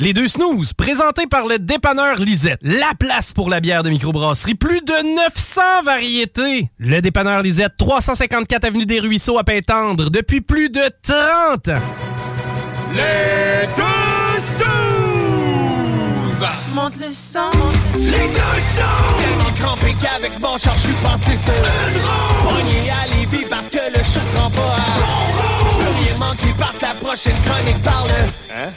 Les deux snooze, présentés par le dépanneur Lisette. La place pour la bière de microbrasserie. Plus de 900 variétés. Le dépanneur Lisette, 354 Avenue des Ruisseaux à Pintendre, depuis plus de 30 ans. Les deux snooze! Monte le sang. Les deux snooze! Tellement crampé qu'avec mon char, je suis passé sur une roue. Pogné à Lévis parce que le chat se rend pas à bon Plus rien manqué par la prochaine chronique parle. Hein?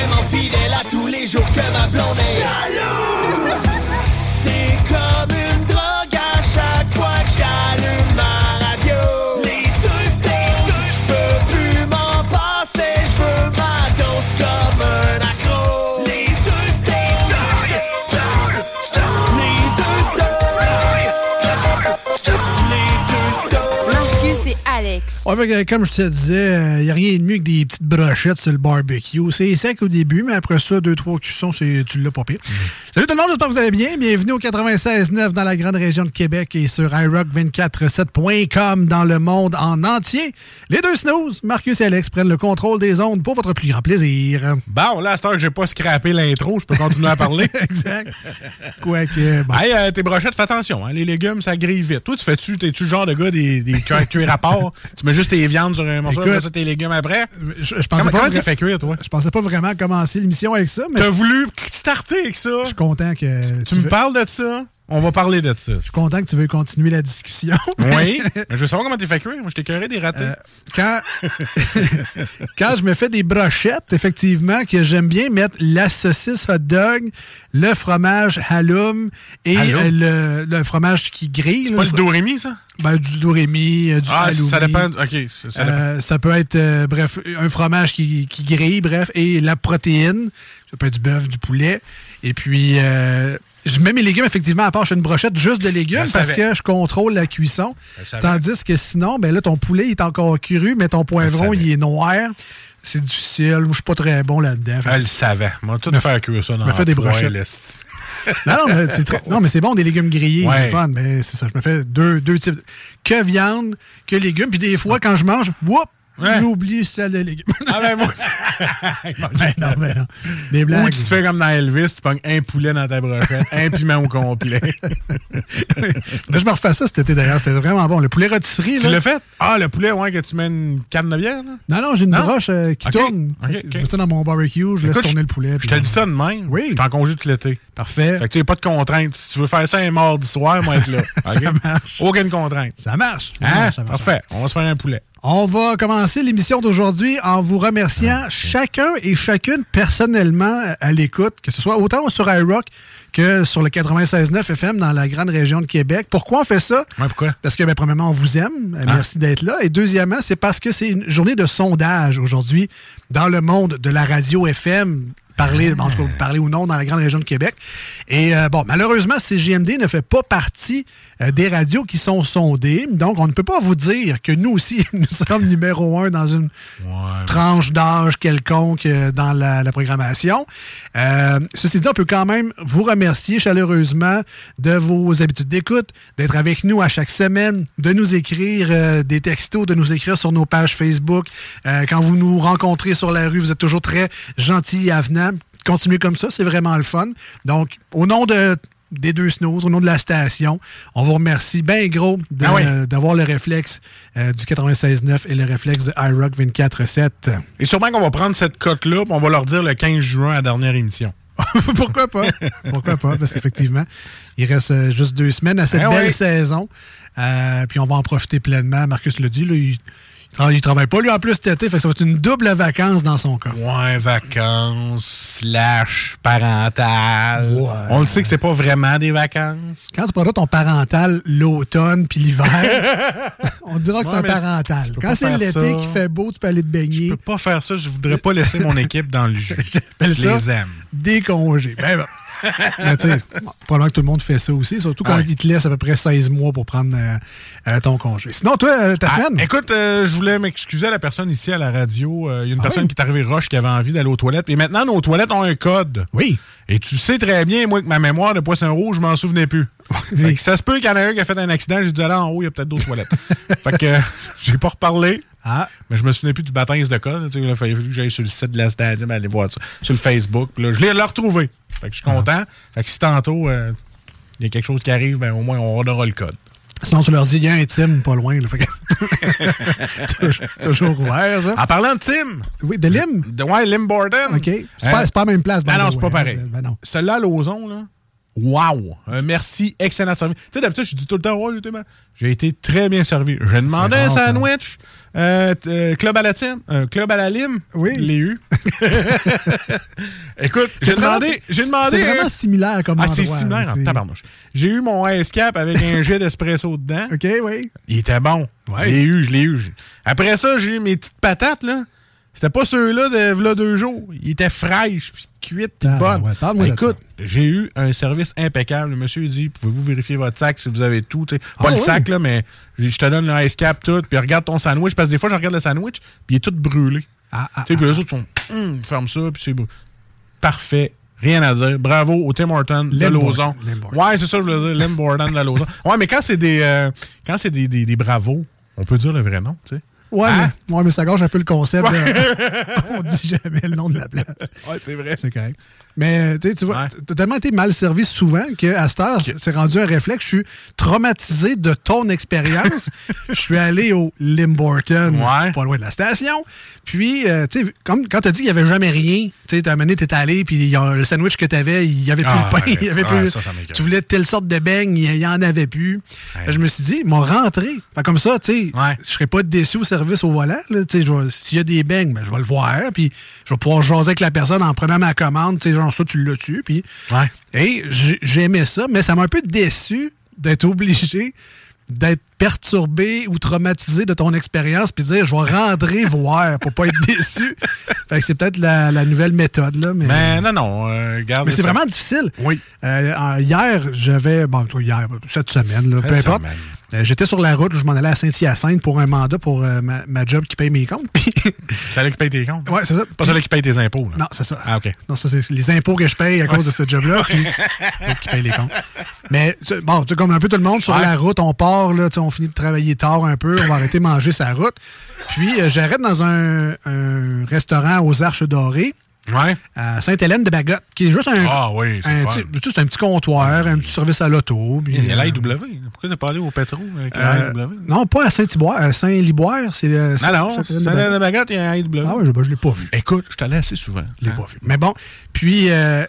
Tellement fidèle à tous les jours que ma blonde est jalouse. C'est comme Comme je te disais, il n'y a rien de mieux que des petites brochettes sur le barbecue. C'est sec au début, mais après ça, deux, trois cuissons, c'est- tu l'as pas pire. Salut tout le monde, j'espère que vous allez bien. Bienvenue au 96.9 dans la grande région de Québec et sur iRock247.com dans le monde en entier. Les deux snooze, Marcus et Alex, prennent le contrôle des ondes pour votre plus grand plaisir. Bon, là, à cette heure que j'ai pas scrappé l'intro, je peux continuer à parler. exact. Quoique, bon. Hey, euh, tes brochettes, fais attention, hein, les légumes, ça grille vite. Toi, tu fais-tu, t'es-tu le genre de gars des, des cuir, cuir à part? Tu mets juste tes viandes sur un morceau, Écoute, après ça, tes légumes après? Je, je pensais Comment, pas comment vra- cuire, toi? Je pensais pas vraiment commencer l'émission avec ça, mais T'as voulu starter avec ça? je suis content que Tu me veux- parles de ça? On va parler de ça. Je suis content que tu veuilles continuer la discussion. Oui. Je veux savoir comment t'es fait cuire. Moi, je t'ai curé des ratés. Euh, quand, quand je me fais des brochettes, effectivement, que j'aime bien mettre la saucisse hot dog, le fromage halloum et Halloum? le, le fromage qui grille. c'est pas le Dorémy, ça? ben, du dorémy, euh, du Ah, halloumi. ça dépend. OK. Ça, ça dépend. Euh, ça peut être, euh, bref, un fromage qui, qui grille, bref, et la protéine. Ça peut être du bœuf, du poulet. Et puis, euh, je mets mes légumes, effectivement, à part, je fais une brochette juste de légumes parce que je contrôle la cuisson. Tandis que sinon, ben là, ton poulet il est encore cru, mais ton poivron, il est noir. C'est difficile. Moi, je suis pas très bon là-dedans. Elle le savait. Moi, tout Me- faire cuire ça dans me fait des brochettes. Non, non, mais c'est très- non, mais c'est bon, des légumes grillés, Ouais. c'est fun, mais c'est ça. Je me fais deux, deux types. Que viande, que légumes. Puis des fois, quand je mange, whoop, J'oublie celle de légumes. Ah, ben, moi, Ben non, ben non. Des Ou blagues. tu te fais comme dans Elvis, tu pognes un poulet dans ta brochette, un piment au complet. Là, je me refais ça cet été d'ailleurs. C'était vraiment bon. Le poulet rôtisserie, tu l'as fait? Ah, le poulet, ouais, que tu mets une canne de bière, là? Non, non, j'ai une Non? broche euh, qui Ok, tourne. Je mets ça dans mon barbecue, je laisse tourner le poulet. Je te dis ça de même. Oui. Je en congé tout l'été. Parfait. Fait que tu n'as pas de contrainte. Si tu veux faire ça un mardi soir, moi, être là. Ça marche. Aucune contrainte. Ça marche. Hein? marche, ça marche. Parfait. On va se faire un poulet. On va commencer l'émission d'aujourd'hui en vous remerciant chacun et chacune personnellement à l'écoute, que ce soit autant sur iRock que sur le 96.9 FM dans la grande région de Québec. Pourquoi on fait ça? Ouais, pourquoi? Parce que, ben, premièrement, on vous aime. Euh, Merci d'être là. Et deuxièmement, c'est parce que c'est une journée de sondage aujourd'hui dans le monde de la radio FM. Parler, en tout cas, parler ou non dans la grande région de Québec. Et euh, bon, malheureusement, CGMD ne fait pas partie euh, des radios qui sont sondées. Donc, on ne peut pas vous dire que nous aussi, nous sommes numéro un dans une Ouais. tranche d'âge quelconque euh, dans la, la programmation. Ceci dit, on peut quand même vous remercier chaleureusement de vos habitudes d'écoute, d'être avec nous à chaque semaine, de nous écrire des textos, de nous écrire sur nos pages Facebook. Quand vous nous rencontrez sur la rue, vous êtes toujours très gentils et avenants. Continuez comme ça, c'est vraiment le fun. Donc, au nom de des deux snows, au nom de la station, on vous remercie bien gros Ah oui. euh, d'avoir le réflexe euh, du 96.9 et le réflexe de iRock 24.7. Et sûrement qu'on va prendre cette cote-là, on va leur dire le 15 juin à la dernière émission. Pourquoi pas? Pourquoi pas? Parce qu'effectivement, il reste euh, juste deux semaines à cette Eh belle oui. saison. Euh, puis on va en profiter pleinement. Marcus l'a dit, là, il, il tra- il travaille pas lui en plus cet été, fait que ça va être une double vacance dans son cas. Ouais, vacances, slash, parental. Ouais. On le sait que c'est pas vraiment des vacances. Quand tu prendras ton parental l'automne puis l'hiver, on dira que c'est un parental. Quand c'est l'été qui fait beau, tu peux aller te baigner. Je peux pas faire ça, je voudrais pas laisser mon équipe dans le jus. Je les aime. des congés. Ben bon. Mais tu sais, bon, probablement que tout le monde fait ça aussi, surtout quand Ah ouais. il te laisse à peu près 16 mois pour prendre euh, euh, ton congé. Sinon, toi, euh, ta Ah, semaine? écoute, euh, je voulais m'excuser à la personne ici à la radio. Euh, Il y a une Ah personne oui? qui est arrivée roche qui avait envie d'aller aux toilettes. Et maintenant, nos toilettes ont un code. Oui. Et tu sais très bien, moi, que ma mémoire de poisson rouge, je m'en souvenais plus. Ça se peut qu'il y en a un qui a fait un accident. J'ai dit, allez en haut, il y a peut-être d'autres toilettes. fait que j'ai pas reparlé. Ah, Mais je me souvenais plus du baptême de code. Il a fallu que j'aille sur le site de la stadium, aller voir ça. Sur le Facebook. Là, je l'ai retrouvé. Fait que je suis content. Fait que si tantôt, euh, il y a quelque chose qui arrive, ben, au moins, on aura le code. sinon, tu leur dis, il y a un team pas loin. là. Fait que- toujours, toujours ouvert, ça. En parlant de Tim, Oui, de Lim? de, ouais, Lim Borden. OK. C'est pas, pas la même place. Ben non, c'est pas hein. pareil. Ben non. Celui-là, Lauson, là, wow! Un merci, excellent service. Tu sais, d'habitude, je dis tout le temps, ouais, j'ai été, mal- j'ai été très bien servi. J'ai demandé un sandwich, euh, euh, club à la Tim, un club à la lime. Oui. Je l'ai eu. Écoute, j'ai demandé, j'ai demandé. C'est vraiment similaire comme Ah, endroit. c'est similaire en tabarnouche. J'ai eu mon ice cap avec un jet d'espresso dedans. OK, oui. Il était bon. Ouais. Je l'ai eu, je l'ai eu. Après ça, j'ai eu mes petites patates, là. C'était pas ceux-là de v'là deux jours. Ils étaient fraîches, puis cuites, puis Ah, bonnes. ouais, Écoute, j'ai eu un service impeccable. Le monsieur dit, pouvez-vous vérifier votre sac si vous avez tout? Pas Ah, le sac, là, mais je te donne le ice cap, tout, puis regarde ton sandwich. Parce que des fois, je regarde le sandwich, puis il est tout brûlé. Ah, ah, Tu sais, puis les autres sont, hum, ferme ça, puis c'est beau. Parfait. Rien à dire. Bravo au Tim Horton de Lauson. Ouais, c'est ça, je voulais dire. Lim Borden de Lauson. Ouais, mais quand c'est des, euh, quand c'est des, des, des bravos, on peut dire le vrai nom, tu sais. Ouais, Hein? mais, ouais, mais ça gâche un peu le concept. de- on dit jamais le nom de la place. Ouais, c'est vrai. C'est correct. Mais tu sais, tu vois, Ouais. t'as tellement été mal servi souvent qu'à cette heure, c'est rendu un réflexe. Je suis traumatisé de ton expérience. Je suis allé au Limborton, Ouais. pas loin de la station. Puis, euh, tu sais, comme quand t'as dit qu'il n'y avait jamais rien, tu sais, t'as amené, t'étais allé, puis le sandwich que t'avais, il n'y avait plus Ah, de pain, arrête. il y avait Ouais, plus. ça, ça m'écoeure. tu voulais telle sorte de beigne, il n'y en avait plus. Que Je me suis dit, m'ont rentré. Fait comme ça, tu sais, je serais pas déçu au service au volant. S'il y a des beignes, ben, je vais le voir, puis je vais pouvoir jaser avec la personne en prenant ma commande. Tu sais, genre ça, tu l'as-tu, puis... Ouais. Et j'aimais ça, mais ça m'a un peu déçu d'être obligé d'être perturbé ou traumatisé de ton expérience puis de dire je vais rentrer voir pour pas être déçu. Fait que c'est peut-être la, la nouvelle méthode là, mais, Mais non, non, euh, mais c'est vraiment difficile. Oui. Euh, hier, j'avais bon hier cette semaine là, peu importe. semaine. Euh, J'étais sur la route, je m'en allais à Saint-Hyacinthe pour un mandat pour euh, ma, ma job qui paye mes comptes. Puis C'est celle qui paye tes comptes? ouais, c'est ça. Pas celle qui paye tes impôts, là. Non, c'est ça. Ah, OK. Non, ça, c'est les impôts que je paye à cause de ce job-là, puis qui paye les comptes. Mais, bon, tu sais, comme un peu tout le monde, sur Ouais. la route, on part, là, on finit de travailler tard un peu, on va arrêter de manger sa route. Puis, euh, j'arrête dans un, un restaurant aux Arches Dorées, Ouais. à Sainte-Hélène de Bagotte, qui est juste un, Ah oui, c'est un, fun. petit- un comptoir, un petit service à l'auto. Il y a euh, l'IW. Pourquoi t'as pas allé au pétro avec euh, l'IW? non, pas à Saint-Liboire, à Saint-Liboire, c'est... euh, Non, non, Sainte-Hélène de Bagotte. il y a un. Ah oui, je, ben, je l'ai pas vu. Écoute, je suis allé assez souvent. Je l'ai Hein? pas vu. Mais bon, puis euh,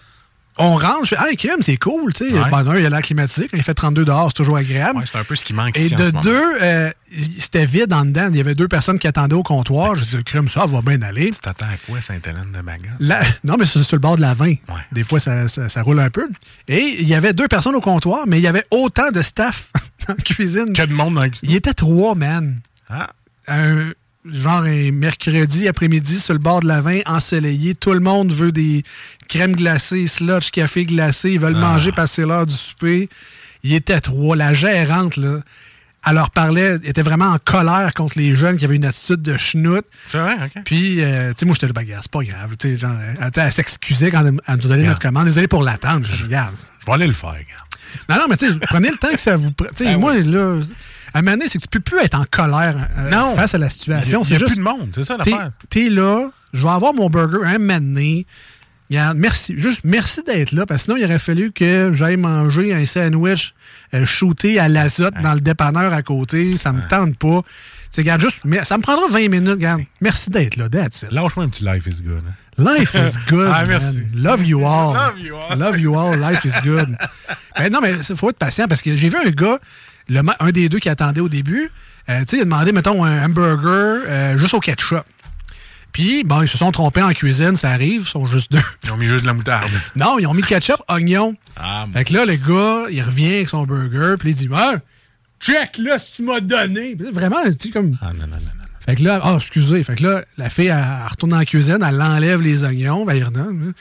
on rentre, je fais Ah, crème, c'est cool, tu sais. Ouais. Ben, d'un, il y a l'air climatisé. Quand il fait 32 dehors, c'est toujours agréable. Ouais, c'est un peu ce qui manque Et ici en de ce deux, euh, c'était vide en dedans. Il y avait deux personnes qui attendaient au comptoir. Je dis, crème, ça va bien aller. Tu t'attends à quoi, Sainte-Hélène de? Là, non, mais c'est sur le bord de la 20. Des fois, ça, ça- ça roule un peu. Et il y avait deux personnes au comptoir, mais il y avait autant de staff en cuisine. Que de monde dans la Il était trois, man. Ah, un genre un mercredi après-midi sur le bord de la 20, ensoleillé. Tout le monde veut des crèmes glacées, sludge, café glacé. Ils veulent Ah. manger parce que c'est l'heure du souper. Il était trois. La gérante, là, elle leur parlait, elle était vraiment en colère contre les jeunes qui avaient une attitude de schnout. c'est vrai, OK. Puis, euh, tu sais, moi, j'étais le bagage, c'est pas grave. Tu sais, elle, elle s'excusait quand elle, elle nous Yeah. notre commande. Désolé pour l'attendre. Je regarde. Je vais aller le faire, gars. Non, non, mais tu sais, prenez le temps que ça vous. Tu sais, Ben moi, là, à un moment donné, c'est que tu peux plus être en colère euh, Non. face à la Il y a, situation. il y C'est a juste. plus de monde, c'est ça l'affaire. t'es là, je vais avoir mon burger un moment donné. Regarde, merci. Juste merci d'être là, parce que sinon, il aurait fallu que j'aille manger un sandwich euh, shooté à l'azote dans le dépanneur à côté. Ça me tente pas. C'est, regarde, juste, mais ça me prendra 20 minutes, regarde. Merci d'être là, that's it. Lâche-moi un petit life is good. hein. Life is good. Ah, merci. Love you all. Love you all. Love you all. Life is good. Mais non, mais il faut être patient parce que j'ai vu un gars, le un des deux qui attendait au début, euh, tu sais, il a demandé, mettons, un hamburger euh, juste au ketchup. Puis, bon, ils se sont trompés en cuisine, ça arrive, ils sont juste deux. Ils ont mis juste de la moutarde. Non, ils ont mis ketchup, oignon. Ah, Fait que là, le gars, il revient avec son burger, puis il dit, ah, check là, ce que tu m'as donné. Vraiment, tu sais, comme. Ah, non, non, non, non. Fait que là, ah, excusez. Fait que là, la fille, elle, elle retourne la cuisine, elle enlève les oignons, ben, il redonne.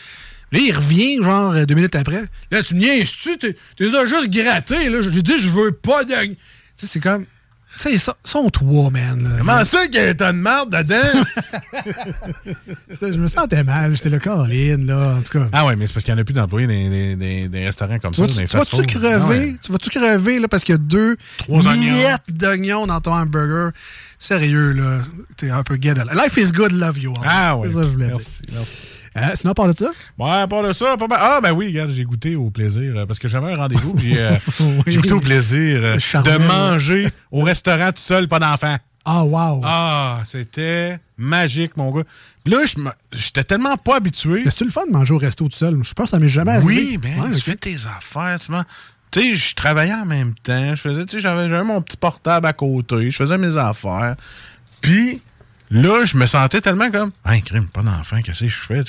Là, il revient, genre, euh, deux minutes après. Là, tu me niaises-tu? T'es as juste gratté, là. J'ai dit, je veux pas d'oignons. Tu sais, c'est comme. Tu sais, ils sont- trois, man. là. Comment ça qu'il y a de marde dedans? Je me sentais mal. J'étais le Caroline, là. En tout cas. ah ouais, mais c'est parce qu'il n'y en a plus d'employés dans des, des- des restaurants comme Tu ça, vas-tu dans les tu vas-tu fast-food. Ah crever? ouais. Tu vas-tu crever là, parce qu'il y a deux Trois miettes d'oignons dans ton hamburger? Sérieux, là. T'es un peu gay de Life is good, love you all. Ah ouais. C'est ça que je voulais Merci, dire. merci. Euh, sinon, parle de ça? Ouais, part de ça, pas mal. Ah, ben oui, regarde, j'ai goûté au plaisir euh, parce que j'avais un rendez-vous. puis, euh, Oui. J'ai goûté au plaisir de manger au restaurant tout seul, pas d'enfant. Ah, wow. Ah, c'était magique, mon gars. Puis là, j'étais tellement pas habitué. Mais c'est le fun de manger au resto tout seul? Je pense que ça m'est jamais arrivé. Oui, ben, Ouais, tu fais tes affaires, tu m'as- Tu sais, je travaillais en même temps. Je faisais, tu sais, j'avais mon petit portable à côté. Je faisais mes affaires. Puis là, je me sentais tellement comme, hein, crime, pas d'enfant, qu'est-ce que je fais?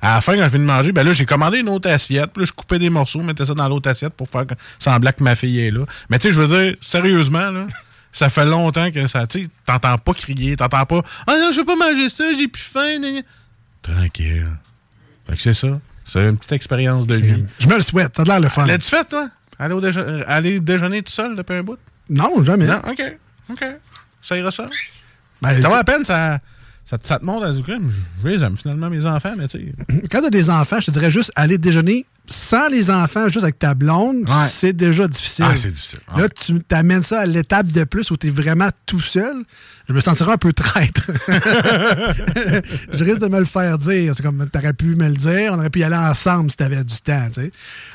À la fin, quand je finis de manger, ben là, j'ai commandé une autre assiette. Puis là, je coupais des morceaux, mettais ça dans l'autre assiette pour faire semblant que ma fille est là. Mais tu sais, je veux dire, sérieusement, là. Ça fait longtemps que ça, tu sais, t'entends pas crier, t'entends pas, ah non, je veux pas manger ça, j'ai plus faim. Tranquille. Fait que c'est ça. C'est une petite expérience de vie. Je me le souhaite. Ça a l'air le fun. L'as-tu fait, toi? Aller, au déje- aller déjeuner tout seul depuis un bout? Non, jamais. Non? OK. OK. Ça ira ça? Ben, Ça va à peine, ça, ça, te- ça te monte à Zoukrim. Je les aime finalement, mes enfants, mais tu sais. quand t'as des enfants, je te dirais juste aller déjeuner sans les enfants, juste avec ta blonde, Ouais. c'est déjà difficile. Ah, c'est difficile. Là, tu t'amènes ça à l'étape de plus où tu es vraiment tout seul. Je me sentirais un peu traître. je risque de me le faire dire. C'est comme, t'aurais pu me le dire. On aurait pu y aller ensemble si t'avais du temps, tu sais.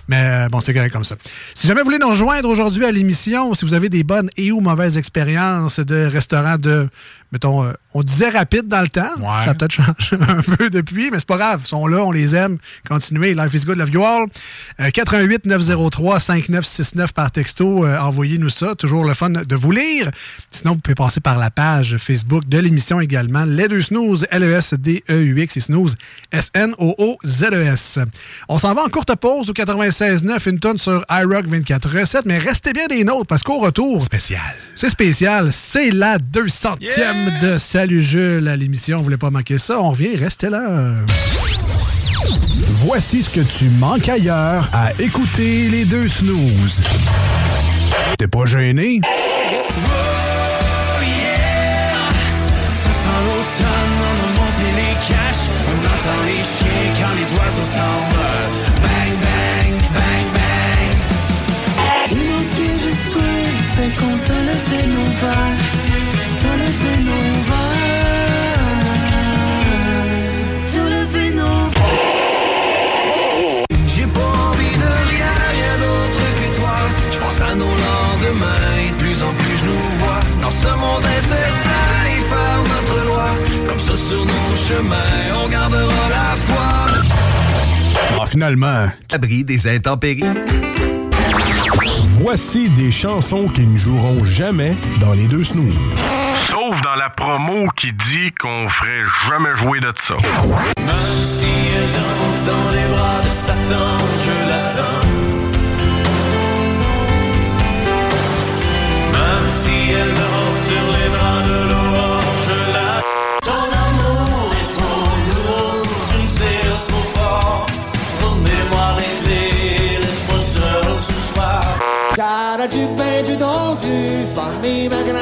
Mais euh, bon, c'est correct comme ça. Si jamais vous voulez nous rejoindre aujourd'hui à l'émission, si vous avez des bonnes et ou mauvaises expériences de restaurants de, mettons, euh, on disait rapide dans le temps. Ouais. Ça a peut-être changé un peu depuis, mais c'est pas grave. Ils sont là, on les aime. Continuez. Life is good, love you all. Euh, 88 903 5969 par texto. Euh, Envoyez-nous ça. Toujours le fun de vous lire. Sinon, vous pouvez passer par la page Facebook de l'émission également. Les deux snooze, L-E-S-D-E-U-X et snooze, S-N-O-O-Z-E-S. E On s'en va en courte pause au 96.9, une tonne sur iRock 24 recettes, mais restez bien des nôtres parce qu'au retour, Spécial. c'est spécial. C'est la 200e de Salut Jules à l'émission. Vous voulez pas manquer ça? On revient, restez là. Voici ce que tu manques ailleurs à écouter les deux snooze. T'es pas gêné? Chemins, on gardera la foi. Ah, finalement. Abri des intempéries. Voici des chansons qui ne joueront jamais dans les deux snooze. Sauf dans la promo qui dit qu'on ferait jamais jouer de ça. Même si elle danse dans les bras de Satan, ma grand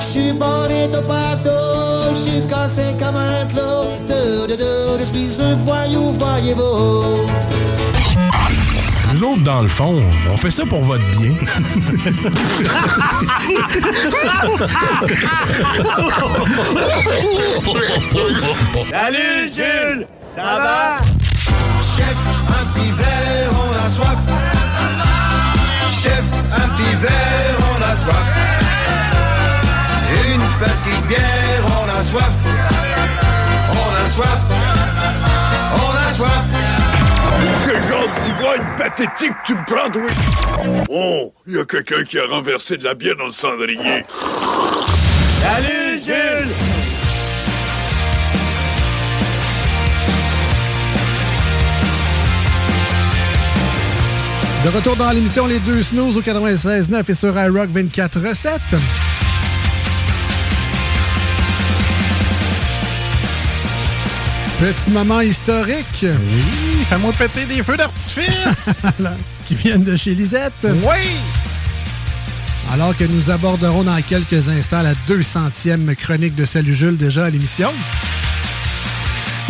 J'suis bonito partout, j'suis cassé comme un clou. De, de, de, je suis un voyou, voyez-vous. Je vous nous autres, dans le fond, on fait ça pour votre bien. Salut Jules, ça va? Chef, un petit verre, on a soif. Pathétique tu me prends, toi? Oh, il y a quelqu'un qui a renversé de la bière dans le cendrier. Salut Jules! De retour dans l'émission Les Deux Snooze au 96.9 et sur iRock 24.7. Petit moment historique. Oui, fais-moi péter des feux d'artifice. qui viennent de chez Lisette. Oui! Alors que nous aborderons dans quelques instants la 200e chronique de Salut Jules déjà à l'émission.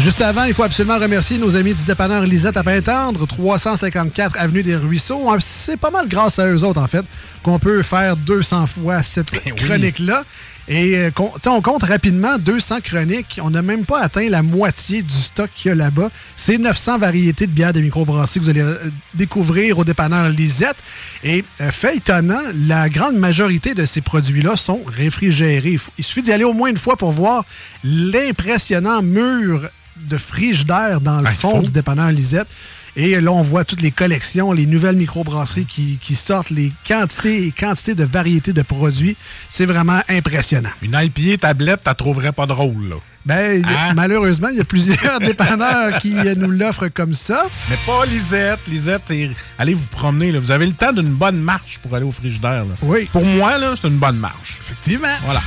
Juste avant, il faut absolument remercier nos amis du dépanneur Lisette à Pintendre, 354 Avenue des Ruisseaux. C'est pas mal grâce à eux autres, en fait, qu'on peut faire 200 fois cette chronique-là. Et euh, on compte rapidement 200 chroniques. On n'a même pas atteint la moitié du stock qu'il y a là-bas. C'est 900 variétés de bières de microbrasserie que vous allez euh, découvrir au dépanneur Lisette. Et euh, fait étonnant, la grande majorité de ces produits-là sont réfrigérés. Il suffit d'y aller au moins une fois pour voir l'impressionnant mur de frigidaire dans le fond du dépanneur Lisette. Et là, on voit toutes les collections, les nouvelles microbrasseries qui, qui sortent, les quantités et quantités de variétés de produits. C'est vraiment impressionnant. Une IPA tablette, t'as trouverais pas drôle, là. Ben, a- Hein? malheureusement, il y a plusieurs dépanneurs qui nous l'offrent comme ça. Mais pas Lisette. Lisette, et- allez vous promener. Là. Vous avez le temps d'une bonne marche pour aller au frigidaire. Là. Oui. Pour moi, là, c'est une bonne marche. Effectivement. Voilà.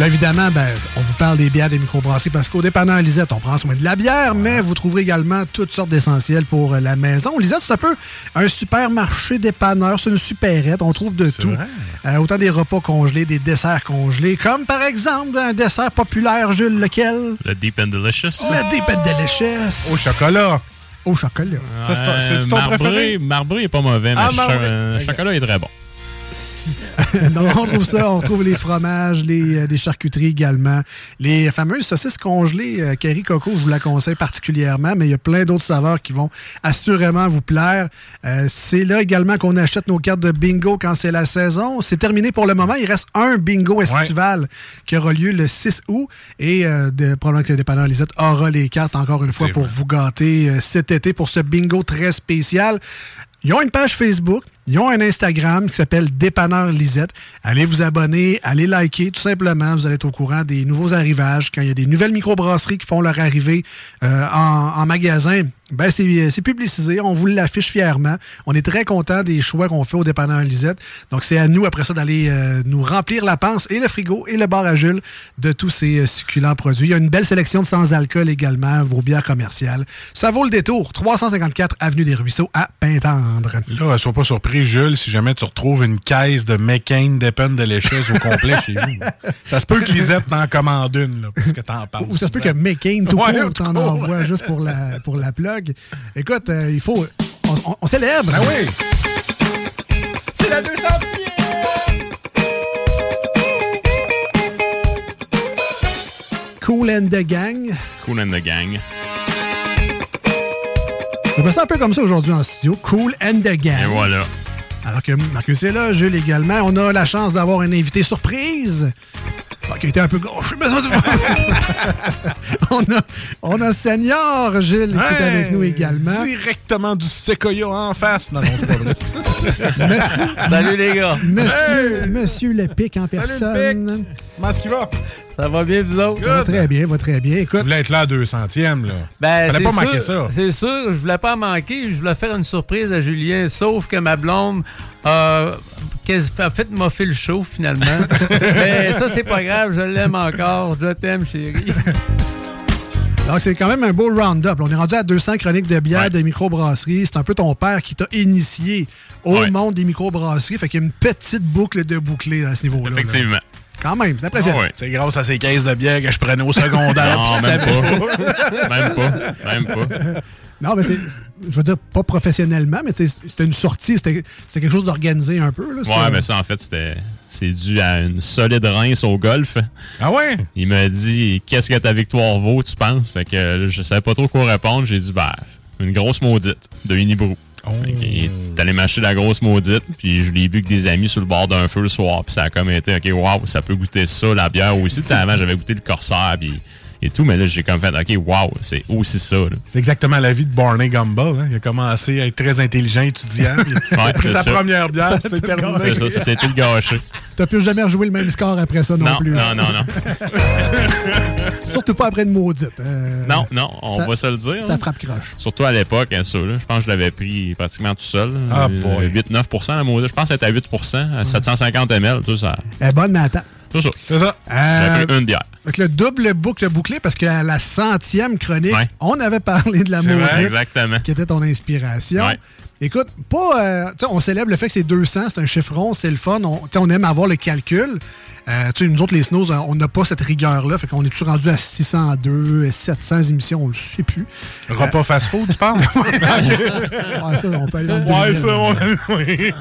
Là, évidemment, ben, on vous parle des bières des microbrasseries parce qu'au dépanneur Lisette, on prend soin de la bière, mais vous trouverez également toutes sortes d'essentiels pour euh, la maison. Lisette, c'est un peu un supermarché dépanneur, c'est une supérette, on trouve de tout. vrai. Euh, autant des repas congelés, des desserts congelés, comme par exemple un dessert populaire, Jules, lequel? Le Deep and Delicious. Le Deep and Delicious. Au chocolat. Au chocolat. Ça, c'est ton- c'est-tu ton marbré, préféré? Marbré est pas mauvais, mais Ah, euh, chocolat est très bon. Non, on trouve ça, on trouve les fromages, les, euh, des charcuteries également. Les fameuses saucisses congelées, euh, Kerry Coco, je vous la conseille particulièrement, mais il y a plein d'autres saveurs qui vont assurément vous plaire. Euh, c'est là également qu'on achète nos cartes de bingo quand c'est la saison. C'est terminé pour le moment. Il reste un bingo estival qui aura lieu le 6 août et euh, de, probablement que le dépanneur Lisette aura les cartes encore une fois pour vrai. vous gâter euh, cet été pour ce bingo très spécial. Ils ont une page Facebook, ils ont un Instagram qui s'appelle Dépanneur Lisette. Allez vous abonner, allez liker, tout simplement. Vous allez être au courant des nouveaux arrivages. Quand il y a des nouvelles microbrasseries qui font leur arrivée euh, en, en magasin, ben c'est c'est publicisé. On vous l'affiche fièrement. On est très content des choix qu'on fait au Dépanneur Lisette. Donc, c'est à nous, après ça, d'aller euh, nous remplir la panse et le frigo et le bar à Jules de tous ces euh, succulents produits. Il y a une belle sélection de sans-alcool également, vos bières commerciales. Ça vaut le détour. 354 Avenue des Ruisseaux à Pintendre. Là, sois pas surpris, Jules, si jamais tu retrouves une caisse de McCain d'Epen de l'échaise au complet chez vous. Ça se peut que Lisette t'en commande une, là, parce que t'en parles. Ou ça se peut que McCain, tout Ouais, court, t'en envoie juste pour la, pour la plug. Écoute, euh, il faut... On, on- on célèbre. Ah oui! C'est la 200 Cool and the Gang. Cool and the Gang. Je me sens un peu comme ça aujourd'hui en studio. Cool and the Gang. Et voilà. Alors que Marcus est là, Jules également. On a la chance d'avoir un invité surprise. Ah, qui était un peu gauche. mais ça, c'est- on, a, on a Senior, Gilles, qui est avec nous également. Directement du séquoia en face. Non, non, c'est pas vrai. Salut les gars. Monsieur, Monsieur le pic en personne. Comment est-ce qu'il va? Ça va bien, vous autres? Ça va très bien, va très bien. Écoute, voulais être là à 200e, là. Ben, Fallait c'est pas sûr, manquer ça. C'est sûr, je voulais pas en manquer. Je voulais faire une surprise à Julien, sauf que ma blonde a, quasi- en fait, m'a fait le show finalement. Mais ça, c'est pas grave, je l'aime encore. Je t'aime, chérie. donc c'est quand même un beau round-up. On est rendu à 200 chroniques de bière de microbrasserie. C'est un peu ton père qui t'a initié au Ouais. monde des microbrasseries. Fait qu'il y a une petite boucle de bouclés à ce niveau-là. là. Effectivement. Quand même, c'est impressionnant. Ah ouais. C'est grâce à ces caisses de bière que je prenais au secondaire. Non, même pas. même pas. Même pas. Non, mais c'est, je veux dire, pas professionnellement, mais c'était une sortie, c'était c'était quelque chose d'organisé un peu. Là. Ouais, mais ça, en fait, c'était. C'est dû à une solide rince au golf. Ah ouais? Il m'a dit Qu'est-ce que ta victoire vaut, tu penses? Fait que je savais pas trop quoi répondre. J'ai dit Bah, une grosse maudite de Unibrou. Fait qu'il est allé m'acheter la grosse maudite, puis je l'ai bu avec des amis sur le bord d'un feu le soir, puis ça a comme été, OK, wow, ça peut goûter ça, la bière aussi. Tu sais, avant, j'avais goûté le corsaire, puis et tout, mais là, j'ai comme fait, OK, wow, c'est aussi ça. C'est exactement la vie de Barney Gumble. hein. Il a commencé à être très intelligent, étudiant. il a Ouais, pris sa ça. première bière, Ça c'était t'a terminé. C'est ça, ça s'est tout gâché. T'as plus jamais rejoué le même score après ça non, Non, plus. non, non, non. Surtout pas après une maudite. euh, Non, non, on ça- va se le dire. Ça hein. frappe croche. Surtout à l'époque, hein, ça, là, je pense que je l'avais pris pratiquement tout seul. Ah, Euh, boy. 8-9 la maudite. Je pense que c'était à 8 à 750 ml. Tout ça. Elle est bonne, mais attends. Tout ça. C'est ça. Euh, J'ai pris une bière. Avec le double boucle bouclé, parce qu'à la centième chronique, Ouais. on avait parlé de la C'est vrai, maudite, exactement. qui était ton inspiration. Ouais. Écoute, pas, euh, tu sais, on célèbre le fait que c'est 200, c'est un chiffron, c'est le fun. On, tu sais, on aime avoir le calcul. Euh, tu sais, nous autres, les snows, on n'a pas cette rigueur-là. Fait qu'on est toujours rendu à 602, 700 émissions, on ne sait plus. Repas fast-food, tu parles? ouais, ça, on peut aller dans le Ouais, 2000. ça, on... oui.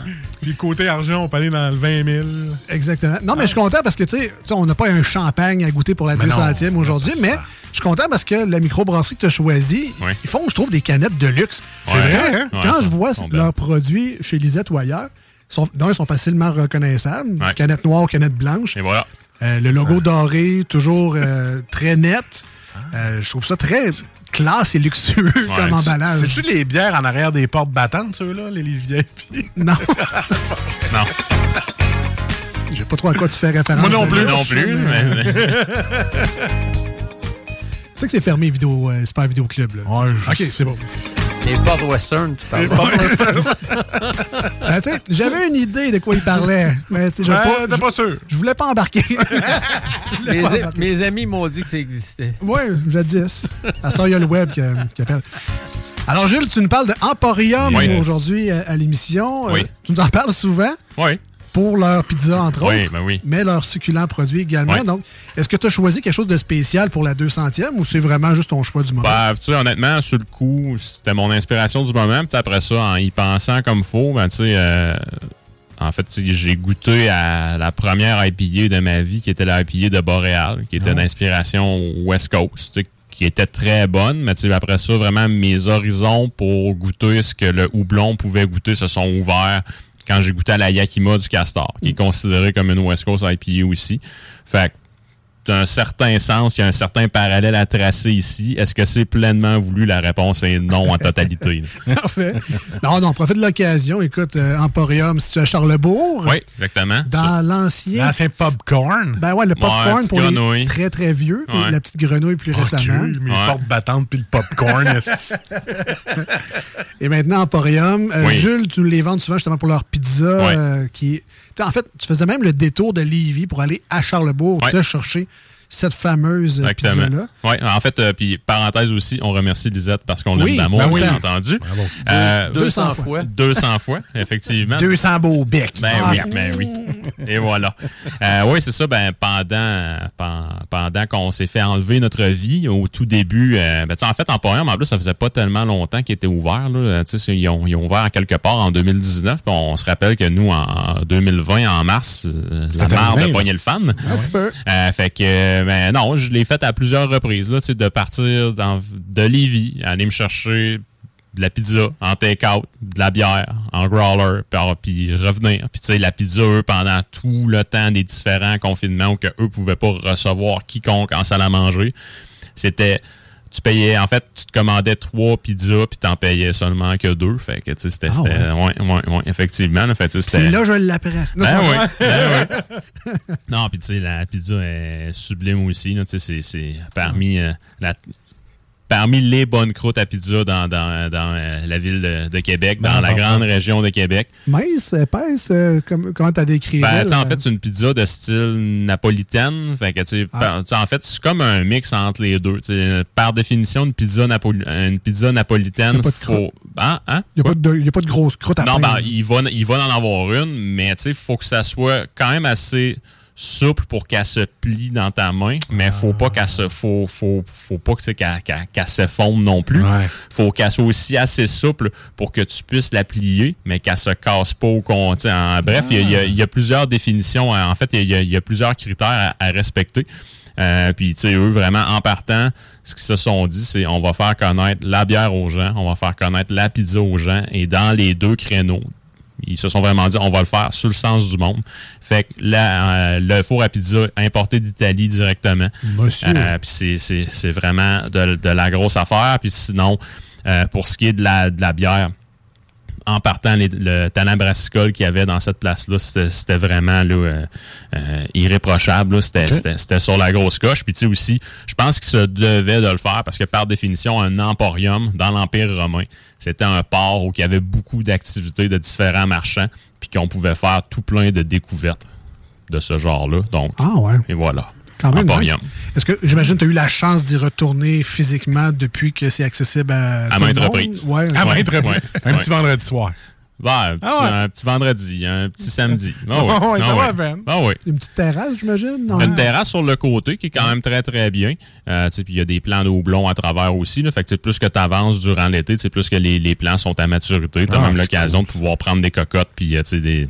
Puis côté argent, on peut aller dans le 20 000. Exactement. Non, mais je suis content parce que, tu sais, sais, on n'a pas un champagne à goûter pour la Mais non, 200e aujourd'hui, mais je suis content parce que la microbrasserie que tu as choisie, Ouais. ils font, je trouve, des canettes de luxe. Ouais. C'est vrai, Ouais, hein? ouais, Quand je vois leurs produits chez Lisette ou ailleurs, sont, d'un, ils sont facilement reconnaissables. Ouais. Canette noire, canette blanche. Et voilà. Euh, le logo doré, toujours euh, très net. Euh, je trouve ça très classe et luxueux comme emballage. C'est-tu les bières en arrière des portes battantes, ceux-là, les, les VIP? Non. Non. Je sais pas trop à quoi tu fais référence. Moi non plus. Non plus, mais- sais que c'est fermé, vidéo, euh, Super Vidéo Club. Là. Ouais, ok, c'est bon. Les portes western, tu parles. Euh, sais, J'avais une idée de quoi il parlait, mais Ouais, pas- t'es pas sûr. je voulais pas embarquer. Mes, pas a- embarquer. mes amis m'ont dit que ça existait. Oui, jadis. À ce temps, il y a le web qui, qui appelle. Alors, Jules, tu nous parles de Emporium Oui. aujourd'hui à, à l'émission. Euh, Oui. tu nous en parles souvent Oui. Pour leur pizza, entre Oui, autres, ben oui. mais leurs succulents produits également. Oui. Donc, est-ce que tu as choisi quelque chose de spécial pour la 200e ou c'est vraiment juste ton choix du moment? Bah, tu sais, honnêtement, sur le coup, c'était mon inspiration du moment. Puis après ça, en y pensant comme faux, ben, tu sais, euh, en fait, j'ai goûté à la première IPA de ma vie, qui était la IPA de Boréal, qui était d'inspiration West Coast, qui était très bonne. Mais après ça, vraiment, mes horizons pour goûter ce que le houblon pouvait goûter se sont ouverts quand j'ai goûté à la Yakima du Castor, qui est considérée comme une West Coast IPA aussi. Fait d'un certain sens, il y a un certain parallèle à tracer ici. Est-ce que c'est pleinement voulu? La réponse est non en totalité. Parfait. Non, non, profite de l'occasion. Écoute, euh, Emporium, si tu es à Charlebourg, oui, exactement. dans l'ancien. L'ancien popcorn. Ben ouais, le popcorn pour les grenouille. très très vieux, Ouais. la petite grenouille plus Ok, récemment. mais Ouais. les portes battantes puis le popcorn. Et maintenant, Emporium. Euh, Oui. Jules, tu nous les vends souvent justement pour leur pizza. Ouais. euh, qui est- En fait, tu faisais même le détour de Lévis pour aller à Charlebourg, Ouais. sais, chercher cette fameuse Exactement. pizza-là. Oui, en fait, euh, puis parenthèse aussi, on remercie Lisette parce qu'on l'aime d'amour, ben oui. bien entendu. Euh, 200 fois. 200 fois, effectivement. 200 beaux becs. Ben oui, ben oui. Et voilà. Euh, oui, c'est ça. Ben pendant, pen- pendant qu'on s'est fait enlever notre vie au tout début, euh, ben, tu sais, en fait, en Emporium, en plus, ça faisait pas tellement longtemps qu'il était ouvert. Là. Tu sais, Ils, ont, ils ont ouvert quelque part en 2019. Puis on se rappelle que nous, en 2020, en mars, la là. a pogné le fan. Un petit peu. Fait que, euh, ben non, je l'ai fait à plusieurs reprises, là, de partir dans, de Lévis, aller me chercher de la pizza en take-out, de la bière en growler, puis revenir. Puis tu sais, la pizza, eux, pendant tout le temps des différents confinements où que eux pouvaient pas recevoir quiconque en salle à manger, c'était... Tu payais, en fait, tu te commandais trois pizzas, puis t'en payais seulement que deux. Fait que, tu sais, c'était... Ah ouais, ouais, ouais, effectivement. là, fait Puis c'était... là, je l'apprends. Non, Ben oui, ben oui. Non, puis tu sais, la pizza est sublime aussi. tu sais, C'est c'est parmi, euh, la- parmi les bonnes croûtes à pizza dans, dans, dans, euh, la ville de, de Québec, dans Ben, la bon, grande bon. région de Québec. Mince, épaisse, euh, comme- comment t'as décrit Ben, en fait, c'est une pizza de style napolitaine. Fait que, Ah. par- en fait, c'est comme un mix entre les deux. Par définition, une pizza, napoli- une pizza napolitaine, Y a pas de faut. Hein? Hein? Il n'y a, pas de grosse croûte à Non, ben, il va, il va en avoir une, mais il faut que ça soit quand même assez souple pour qu'elle se plie dans ta main, mais faut pas qu'elle se faut, faut, faut pas que, tu sais, qu'elle qu'elle- qu'elle s'effondre non plus. Faut qu'elle soit aussi assez souple pour que tu puisses la plier, mais qu'elle se casse pas au en- bref, il y a- il y, a- il y a plusieurs définitions. En fait, il y a, il y a plusieurs critères à, à respecter. Euh, puis, tu sais, eux, vraiment, en partant, ce qu'ils se sont dit, c'est on va faire connaître la bière aux gens, on va faire connaître la pizza aux gens, et dans les deux créneaux, ils se sont vraiment dit on va le faire sur le sens du monde. Fait que là, euh, le four à pizza importé d'Italie directement. Monsieur. Euh, puis c'est- c'est c'est vraiment de, de la grosse affaire. Puis sinon, euh, pour ce qui est de la, de la bière, en partant, les- le talent brassicole qu'il y avait dans cette place-là, c'était vraiment là, euh, euh, irréprochable. c'était sur la grosse coche. Puis tu sais aussi, je pense qu'il se devait de le faire parce que par définition, un emporium dans l'Empire romain, c'était un port où il y avait beaucoup d'activités de différents marchands, puis qu'on pouvait faire tout plein de découvertes de ce genre-là. Donc, Ah ouais. et voilà. Quand même. Emporium. nice. Est-ce que j'imagine que tu as eu la chance d'y retourner physiquement depuis que c'est accessible à, À tout le maintes monde? reprises. Ouais, À maintes reprises. Un petit vendredi soir. Ouais, un, petit, Ah ouais. un petit vendredi, un petit samedi. Ah Ouais, ah va ouais. Ah. Une petite terrasse, j'imagine? Une terrasse sur le côté qui est quand même très très bien. Euh, tu sais, puis il y a des plants de houblon à travers aussi. Là, fait que plus que tu avances durant l'été, plus que les, les plants sont à maturité. Tu as Ah, même l'occasion de pouvoir prendre des cocottes puis euh, tu sais, des.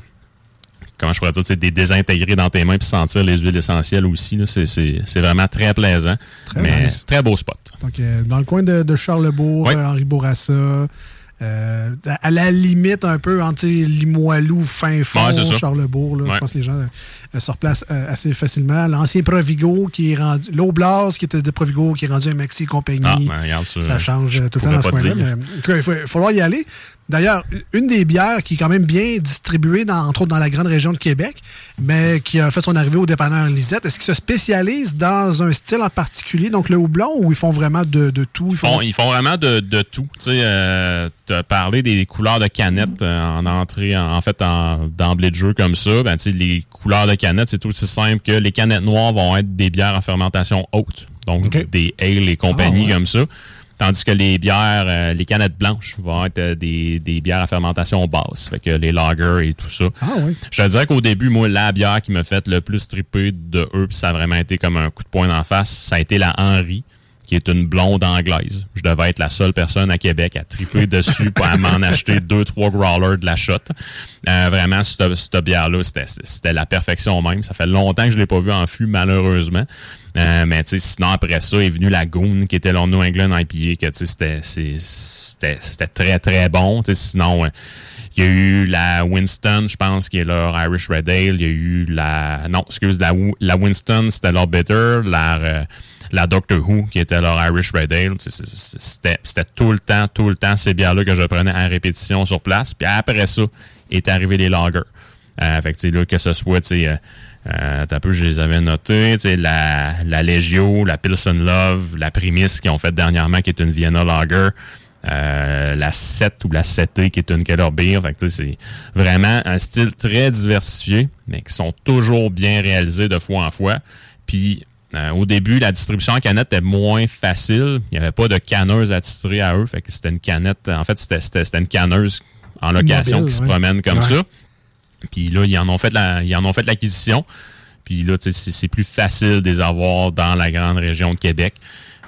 Comment je pourrais dire, des désintégrer dans tes mains puis sentir les huiles essentielles aussi. C'est- vraiment très plaisant. Très mais nice. très beau spot. Donc, euh, dans le coin de, de Charlebourg, Oui. euh, Henri Bourassa, euh, à à la limite un peu entre Limoilou, fin fond, Ouais. Charlebourg. là, Je pense que les gens euh, se replacent euh, assez facilement. L'ancien Provigo qui est rendu. L'Oblast qui était de Provigo qui est rendu un Maxi compagnie. Ah, ben, regarde ça. ça change tout le temps dans ce coin-là. En tout cas, il va falloir y aller. D'ailleurs, une des bières qui est quand même bien distribuée, dans, entre autres dans la grande région de Québec, mais qui a fait son arrivée au dépanneur Lisette, est-ce qu'ils se spécialisent dans un style en particulier, donc le houblon, ou ils font vraiment de, de tout? Ils font, ils font vraiment de, de tout. Tu sais, euh, t'as parlé des couleurs de canettes euh, en entrée, en, en fait, en, d'emblée de jeu comme ça. Ben, tu sais, les couleurs de canettes, c'est aussi simple que les canettes noires vont être des bières en fermentation haute. Donc, des ale et compagnie Ah, ouais. comme ça. Tandis que les bières, euh, les canettes blanches vont être euh, des, des bières à fermentation basse. Fait que les lagers et tout ça. Ah oui. Je te dirais qu'au début, moi, la bière qui m'a fait le plus triper de eux, puis ça a vraiment été comme un coup de poing d'en face, ça a été la Henry, qui est une blonde anglaise. Je devais être la seule personne à Québec à triper dessus pour m'en acheter deux, trois growlers de la shot. Euh, vraiment, cette, cette bière-là, c'était, c'était la perfection même. Ça fait longtemps que je l'ai pas vu en fût, malheureusement. Euh, mais sinon après ça est venu la Goon, qui était leur New England IPA, que c'était, très très bon. Sinon, euh, il y a eu la Winston, je pense, qui est leur Irish Red Ale. Il y a eu la. Non, excuse, la, la Winston, c'était leur Bitter. La, euh, la Doctor Who, qui était leur Irish Red Ale. C'était tout le temps, tout le temps ces bières-là que je prenais à répétition sur place. Puis après ça, est arrivé les lagers. Euh, fait que, là, que ce soit, sais, euh, t'as peu, je les avais notés, tu sais, la, la Legio, la Pilsen Love, la Primis qu'ils ont fait dernièrement, qui est une Vienna Lager, euh, la 7 ou la 7T, qui est une Keller Beer. C'est vraiment un style très diversifié, mais qui sont toujours bien réalisés de fois en fois. Puis, euh, au début, la distribution en canette était moins facile. Il n'y avait pas de canneuse attitrée à eux. Fait que c'était une canette. En fait, c'était- c'était c'était une canneuse en location Mobile, qui se promène comme Ouais. ça. Puis là, ils en ont fait la, ils en ont fait l'acquisition. Puis là, c'est plus facile de les avoir dans la grande région de Québec.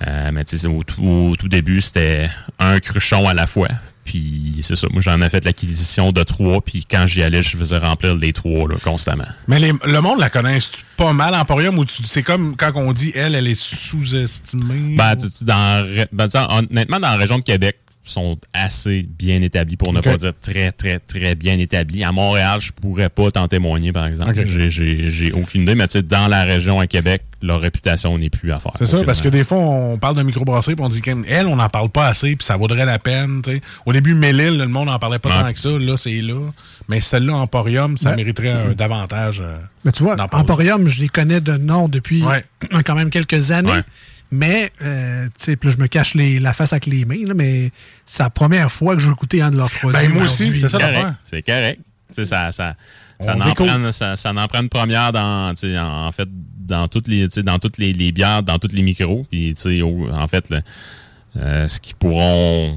Euh, mais tu sais, au, tout- au tout début, c'était un cruchon à la fois. Puis c'est ça, moi j'en ai fait l'acquisition de trois, puis quand j'y allais, je faisais remplir les trois là, constamment. Mais les- le monde la connaît pas mal, Emporium, ou tu- c'est comme quand on dit elle, elle est sous-estimée. Ben, tu- tu- dans, ben, honnêtement, dans la région de Québec, sont assez bien établis, pour ne pas dire très, très, très bien établis. À Montréal, je pourrais pas t'en témoigner, par exemple. J'ai- J'ai j'ai aucune idée, mais tu sais, dans la région à Québec, leur réputation n'est plus à faire. C'est ça, parce que des fois, on parle de microbrasserie, puis on dit qu'elle, on n'en parle pas assez, puis ça vaudrait la peine. tu sais. Au début, Mélile, le monde n'en parlait pas Ouais. tant que ça. Là, c'est là. Mais celle-là, Emporium, ça mériterait un davantage. euh, Mais tu vois. Emporium, je les connais de nom depuis Ouais. quand même quelques années. Ouais. Mais, euh, tu sais, puis là, je me cache les- la face avec les mains, là, mais c'est la première fois que je veux goûter un de leurs produits. Ben, moi aussi, c'est ça correct. l'affaire. C'est correct. Tu sais, ça, ça, en prend, ça, ça en prend une première dans, tu sais, en, en fait, dans toutes les, tu sais, dans toutes les, les bières, dans tous les micros. Puis, tu sais, en fait, euh, ce qu'ils pourront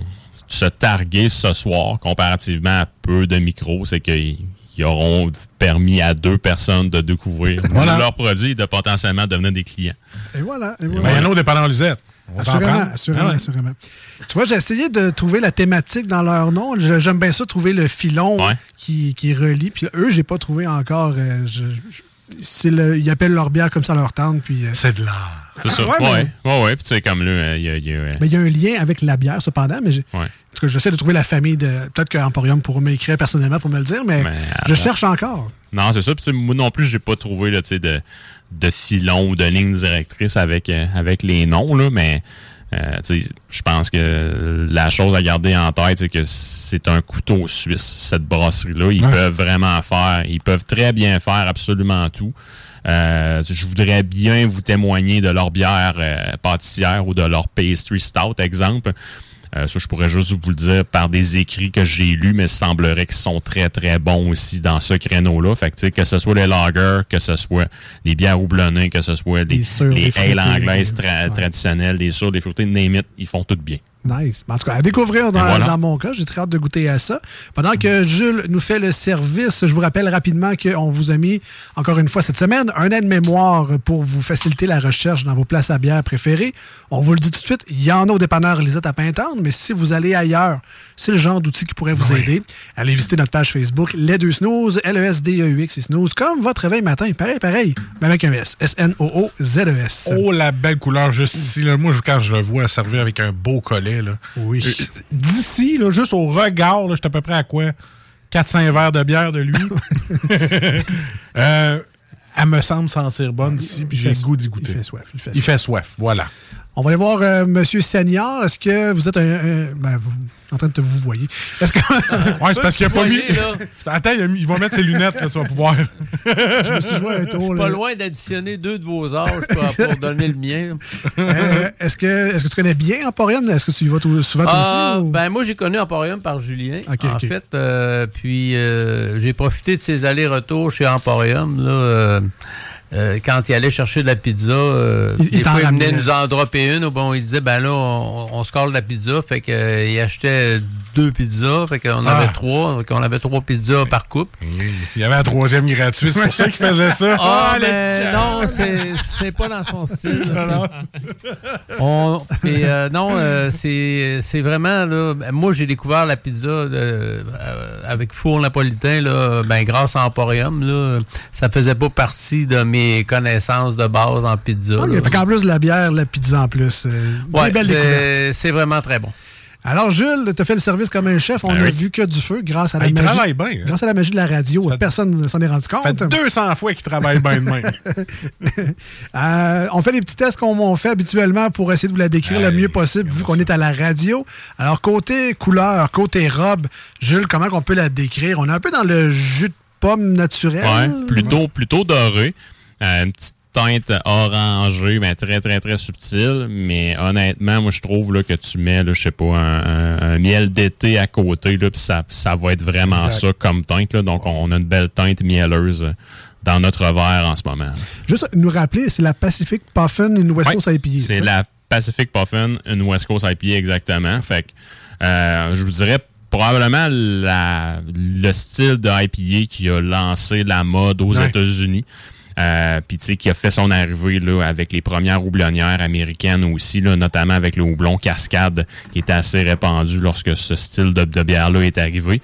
se targuer ce soir, comparativement à peu de micros, c'est qu'ils ils auront permis à deux personnes de découvrir Voilà. leurs produits et de potentiellement devenir des clients. Et voilà. et voilà. Il y en a au dépanneur Lisette. On s'en Assurément, prend. assurément, Ah ouais. assurément. Tu vois, j'ai essayé de trouver la thématique dans leur nom. J'aime bien ça, trouver le filon qui, qui relie. Puis eux, j'ai pas trouvé encore. euh, je- je- c'est le- ils appellent leur bière comme ça leur tente. Puis, euh, C'est de l'art. C'est ça. Ouais, Ouais, mais- ouais, ouais. Puis tu sais, comme là, euh, il y a. il y a, euh, mais il y a un lien avec la bière, cependant. Mais j'ai- Ouais. j'essaie de trouver la famille de. Peut-être qu'Emporium pourra m'écrire personnellement pour me le dire, mais, Mais je cherche encore. Non, c'est ça. Puis moi non plus, j'ai pas trouvé là, tu sais, de, de filon ou de ligne directrice avec, euh, avec les noms, là, mais euh, je pense que la chose à garder en tête, c'est que c'est un couteau suisse, cette brasserie-là. Ils Ouais. peuvent vraiment faire, ils peuvent très bien faire absolument tout. Euh, je voudrais bien vous témoigner de leur bière euh, pâtissière ou de leur pastry stout, exemple. Euh, ça, je pourrais juste vous le dire par des écrits que j'ai lus, mais il semblerait qu'ils sont très, très bons aussi dans ce créneau-là. Fait que, ce soit les lagers, que ce soit les bières houblonnées, que ce soit les, Les les les ales anglaises tra- ouais. traditionnelles, les sûrs, les fruités, name it, ils font tout bien. Nice. En tout cas, à découvrir dans, Et voilà. dans mon cas, j'ai très hâte de goûter à ça. Pendant que Jules nous fait le service, je vous rappelle rapidement qu'on vous a mis, encore une fois cette semaine, un aide-mémoire pour vous faciliter la recherche dans vos places à bière préférées. On vous le dit tout de suite, il y en a au dépanneur Lisette à Pintante, mais si vous allez ailleurs, c'est le genre d'outil qui pourrait vous aider. Allez visiter notre page Facebook, Les Deux Snooze, L-E-S-D-E-U-X et Snooze, comme votre réveil matin. Pareil, pareil, mais avec un S. S-N-O-O-Z-E-S. Oh, la belle couleur juste ici. Moi, quand je le vois servir avec un beau collet, là. Oui. Euh, D'ici, juste au regard, là, j'étais à peu près à quoi? 4-5 verres de bière de lui. Euh, elle me semble sentir bonne d'ici, puis j'ai le goût d'y goûter. Il fait soif. Il fait Il fait soif, voilà. On va aller voir euh, Monsieur Seigneur. Est-ce que vous êtes un. un- ben, vous, je suis en train de te vous voyez. Est-ce que. Ouais, c'est parce qu'il a pas mis. là. Attends, il, a mis- il va mettre ses lunettes, là, tu vas pouvoir. je me suis joué un Je tour. suis là. pas loin d'additionner deux de vos âges pour, pour donner le mien. Euh, est-ce, que, est-ce que tu connais bien Emporium? Est-ce que tu y vas tout- souvent Ah, aussi? ou- ben moi j'ai connu Emporium par Julien. En fait, euh, puis euh, j'ai profité de ses allers-retours chez Emporium là, euh, quand il allait chercher de la pizza. euh, Il- des fois, il venait nous en dropper une. ou Bon, il disait ben là on, on se colle la pizza, fait que euh, il achetait deux pizzas, fait qu'on Ah. avait trois, qu'on avait trois pizzas par couple. Il y avait un troisième gratuit, c'est pour ça qu'il faisait ça. Ah, les mais non, c'est pas dans son style. Non, non. On- mais, euh, non, euh, c'est vraiment là. ben, Moi, j'ai découvert la pizza euh, avec four napolitain là, ben, grâce à Emporium. Là, ça faisait pas partie de mes connaissances de base en pizza. Qu'en plus de la bière, la pizza en plus. Ouais, belle découverte. c'est vraiment très bon. Alors, Jules, tu as fait le service comme un chef. On Ben a oui. vu que du feu grâce à la Ah, il magie. travaille bien, hein? Grâce à la magie de la radio. Personne ne s'en est rendu Ça fait compte. 200 fois qu'il travaille bien de même. Euh, on fait les petits tests qu'on on fait habituellement pour essayer de vous la décrire le mieux possible vu qu'on est à la radio. Alors, côté couleur, côté robe, Jules, comment on peut la décrire? On est un peu dans le jus de pomme naturel. Ouais, plutôt, plutôt doré. Euh, une petite teinte orangée, mais très, très, très subtile. Mais honnêtement, moi, je trouve là, que tu mets, là, je sais pas, un, un- un miel d'été à côté, là, puis ça, ça va être vraiment Exact. ça comme teinte. Là. Donc, on a une belle teinte mielleuse dans notre verre en ce moment. Juste nous rappeler, c'est la Pacific Puffin, une West Coast IPA. C'est la Pacific Puffin, une West Coast IPA exactement. Fait que, euh, je vous dirais probablement la- le style de IPA qui a lancé la mode aux Ouais. États-Unis. Euh, Puis, tu sais, qui a fait son arrivée là, avec les premières houblonnières américaines aussi, là, notamment avec le houblon cascade, qui était assez répandu lorsque ce style de, bière-là est arrivé.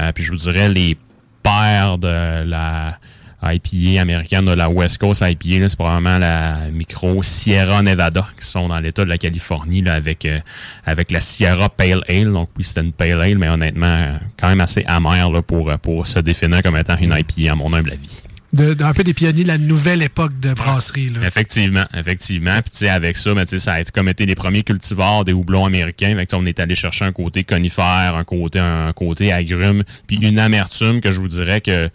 Euh, Puis, je vous dirais, les pères de la IPA américaine, de la West Coast IPA, c'est probablement la micro Sierra Nevada, qui sont dans l'État de la Californie, là, avec, euh, avec la Sierra Pale Ale. Donc, oui, c'était une Pale Ale, mais honnêtement, quand même assez amère là, pour, pour se définir comme étant une IPA, à mon humble avis. De- un peu des pionniers de la nouvelle époque de brasserie. Là. Effectivement, effectivement. Puis avec ça, ben, ça a été comme été les premiers cultivars des houblons américains. Fait que, on est allé chercher un côté conifère, un côté, un côté agrume, puis une amertume que je vous dirais que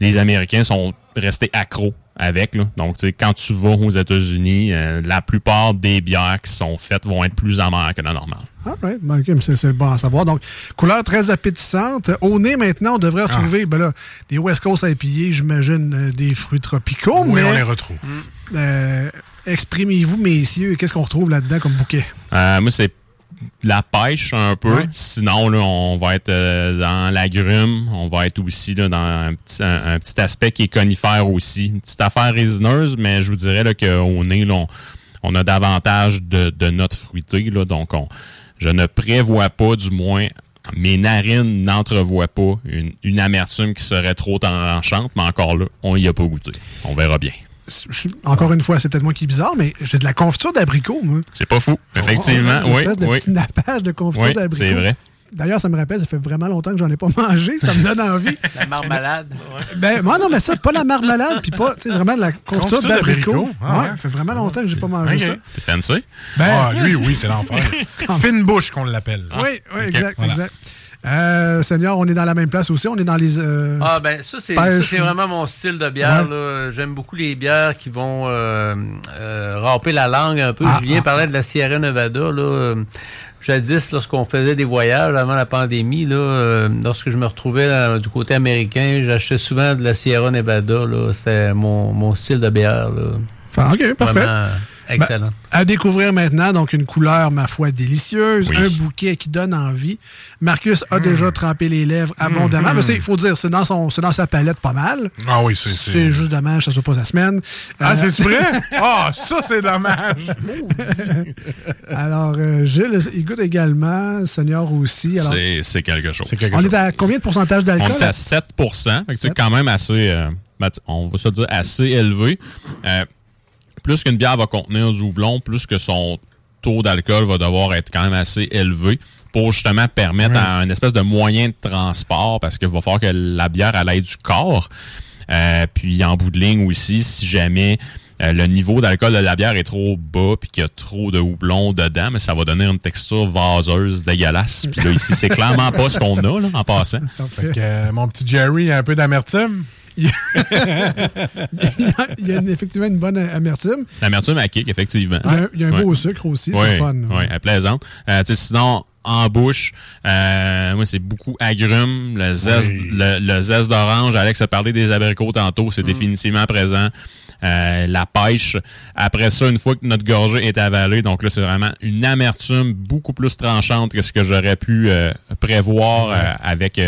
les Américains sont restés accros avec. Là. Donc, tu sais, quand tu vas aux États-Unis, euh, la plupart des bières qui sont faites vont être plus amères que la normale. All right. Ben, ok, mais c'est c'est bon à savoir. Donc, couleur très appétissante. Au nez, maintenant, on devrait retrouver ben là, des West Coast IPA, j'imagine, euh, des fruits tropicaux. Oui, mais, on les retrouve. euh, Exprimez-vous, messieurs. Qu'est-ce qu'on retrouve là-dedans comme bouquet? Euh, moi, c'est la pêche un peu. Ouais. Sinon, là, on va être euh, dans l'agrume. On va être aussi là, dans un petit, un, un petit aspect qui est conifère aussi. Une petite affaire résineuse, mais je vous dirais là, qu'au nez, là, on, on a davantage de, de notes fruitées. Là, donc, on, je ne prévois pas, du moins, mes narines n'entrevoient pas une, une amertume qui serait trop tranchante, mais encore là, on y a pas goûté. On verra bien. Je encore une fois, c'est peut-être moi qui est bizarre, mais j'ai de la confiture d'abricot, moi. C'est pas fou, effectivement. Une oui, espèce de oui. petit nappage de confiture Oui, d'abricot. c'est vrai. D'ailleurs, ça me rappelle, ça fait vraiment longtemps que j'en ai pas mangé. Ça me donne envie. La marmalade. Ben, moi, non, mais ça, pas la marmelade, puis pas, tu sais, vraiment de la confiture Confiture d'abricot. Ah ouais, ouais. ça fait vraiment longtemps que j'ai pas mangé ça. T'es fancy? Ben, ah, lui, oui, c'est l'enfer. Fine bouche qu'on l'appelle. Oui, oui, exact, voilà. exact. Euh, Seigneur, on est dans la même place aussi. On est dans les. euh, Ah ben ça c'est ou- vraiment mon style de bière. Ouais. J'aime beaucoup les bières qui vont euh, euh, râper la langue un peu. Ah, Julien ah, parlait de la Sierra Nevada. Là, jadis, lorsqu'on faisait des voyages avant la pandémie, là, euh, lorsque je me retrouvais euh, du côté américain, j'achetais souvent de la Sierra Nevada. C'était mon, mon style de bière. Là. Ah, OK, parfait. Vraiment excellent. Ben, à découvrir maintenant, donc une couleur, ma foi, délicieuse, Oui. un bouquet qui donne envie. Marcus a déjà trempé les lèvres abondamment. Mm. Mais c'est- il faut dire, c'est dans, son, c'est dans sa palette pas mal. Ah oui, c'est- C'est c'est- juste dommage que ça soit pas sa semaine. Ah, Euh, c'est vrai? Ah, ça, c'est dommage. Alors, euh, Gilles, il goûte également, Seigneur aussi. Alors, C'est c'est quelque chose. on est à combien de pourcentage On d'alcool? est à 7 Fait que C'est quand même assez, euh, on va se dire, assez élevé. Euh, plus qu'une bière va contenir du houblon, plus que son taux d'alcool va devoir être quand même assez élevé pour justement permettre à un espèce de moyen de transport, parce qu'il va falloir que la bière elle aille du corps. Euh, puis en bout de ligne aussi, si jamais euh, le niveau d'alcool de la bière est trop bas puis qu'il y a trop de houblon dedans, mais ça va donner une texture vaseuse dégueulasse. Puis là, ici, c'est clairement pas ce qu'on a là, en passant. Fait que, euh, mon petit Jerry a un peu d'amertume? Il y a, effectivement une bonne amertume. L'amertume à kick, effectivement. Il y a un- beau sucre aussi, c'est fun. Oui, elle plaisante. Euh, sinon, en bouche, euh, moi, c'est beaucoup agrumes, le zeste, Oui. le, le zeste d'orange. Alex a parlé des abricots tantôt, c'est définitivement présent. Euh, la pêche. Après ça, une fois que notre gorgée est avalée, donc là, c'est vraiment une amertume beaucoup plus tranchante que ce que j'aurais pu euh, prévoir avec,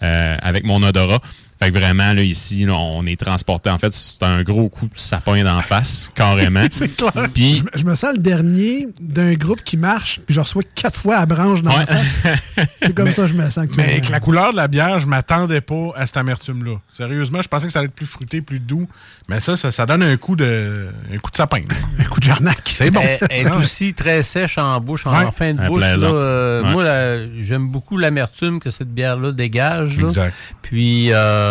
avec mon odorat. Fait que vraiment, là, ici, là, on est transporté. En fait, c'est un gros coup de sapin d'en face, carrément. C'est clair. Puis, Je, me- je me sens le dernier d'un groupe qui marche, puis je reçois quatre fois à branche dans la face. C'est comme Mais- ça que je me sens. Mais actuellement. avec la couleur de la bière, je m'attendais pas à cette amertume-là. Sérieusement, je pensais que ça allait être plus fruité, plus doux. Mais ça, ça, ça donne un coup de, un coup de sapin. Un coup de jarnac. C'est bon. Elle, elle est ouais. aussi très sèche en bouche, en Ouais. fin de bouche. là, euh, Ouais. Moi, j'aime beaucoup l'amertume que cette bière-là dégage. là. Exact. Puis euh,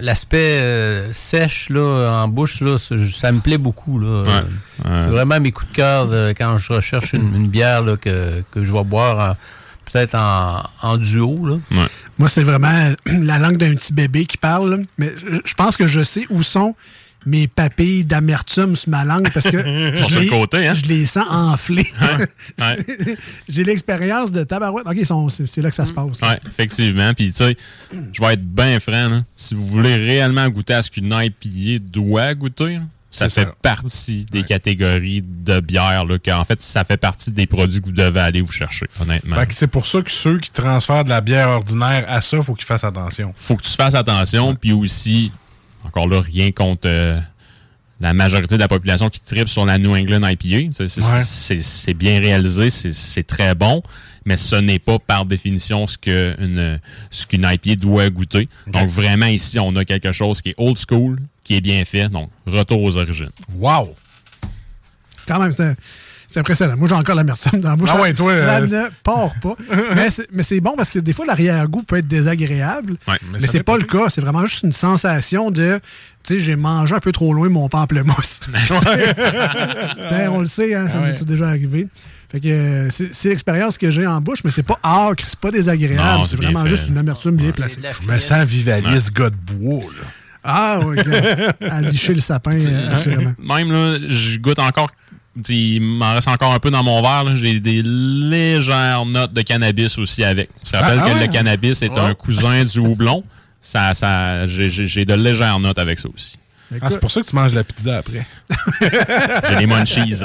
l'aspect euh, sèche là, en bouche, là, ça, ça me plaît beaucoup. Là. Ouais. C'est Ouais. Vraiment mes coups de cœur euh, quand je recherche une, une bière là, que, que je vais boire en- peut-être en, en duo. Là. ouais. Moi, c'est vraiment la langue d'un petit bébé qui parle. là. Mais je, je pense que je sais où sont mes papilles d'amertume sur ma langue parce que je les- côté, hein? je les sens enflés. Ouais. J'ai l'expérience de tabarouette. OK, ils sont- c'est là que ça se passe. là. Oui, effectivement. Puis, tu sais, je vais être bien franc. là. Si vous voulez réellement goûter à ce qu'une IPA doit goûter, là, ça fait ça. partie des catégories de bière. Là, qu'en fait, ça fait partie des produits que vous devez aller vous chercher, honnêtement. Fait que c'est pour ça que ceux qui transfèrent de la bière ordinaire à ça, faut qu'ils fassent attention. faut que tu fasses attention. Puis aussi, encore là, rien contre euh, la majorité de la population qui tripe sur la New England IPA. C'est- Ouais. Bien réalisé, c'est- très bon, mais ce n'est pas par définition ce qu'une ce qu'une IPA doit goûter. Donc vraiment ici, on a quelque chose qui est old school, qui est bien fait. Donc, retour aux origines. Wow! Quand même, c'est c'est impressionnant. Moi, j'ai encore l'amertume dans la bouche. Ah ouais, toi, ça euh, ne part pas. mais c'est- mais c'est bon parce que des fois, l'arrière-goût peut être désagréable. Ouais, mais ça c'est pas le cas. C'est vraiment juste une sensation de, tu sais, j'ai mangé un peu trop loin mon pamplemousse. On le sait, hein, ça Ah nous ouais. est déjà arrivé. Fait que euh, c'est c'est l'expérience que j'ai en bouche, mais c'est pas âcre, c'est pas désagréable. Non, C'est vraiment fait. juste une amertume bien placée. Je me sens vivaliste, gars de bois, là. Ah, oui, à licher le sapin, euh, assurément. Même là, je goûte encore. Il m'en reste encore un peu dans mon verre. J'ai des légères notes de cannabis aussi avec. Ça rappelle Ah, ah que ouais? le cannabis est un cousin du houblon? Ça, ça, j'ai- de légères notes avec ça aussi. Ah, c'est pour ça que tu manges la pizza après. J'ai des munchies.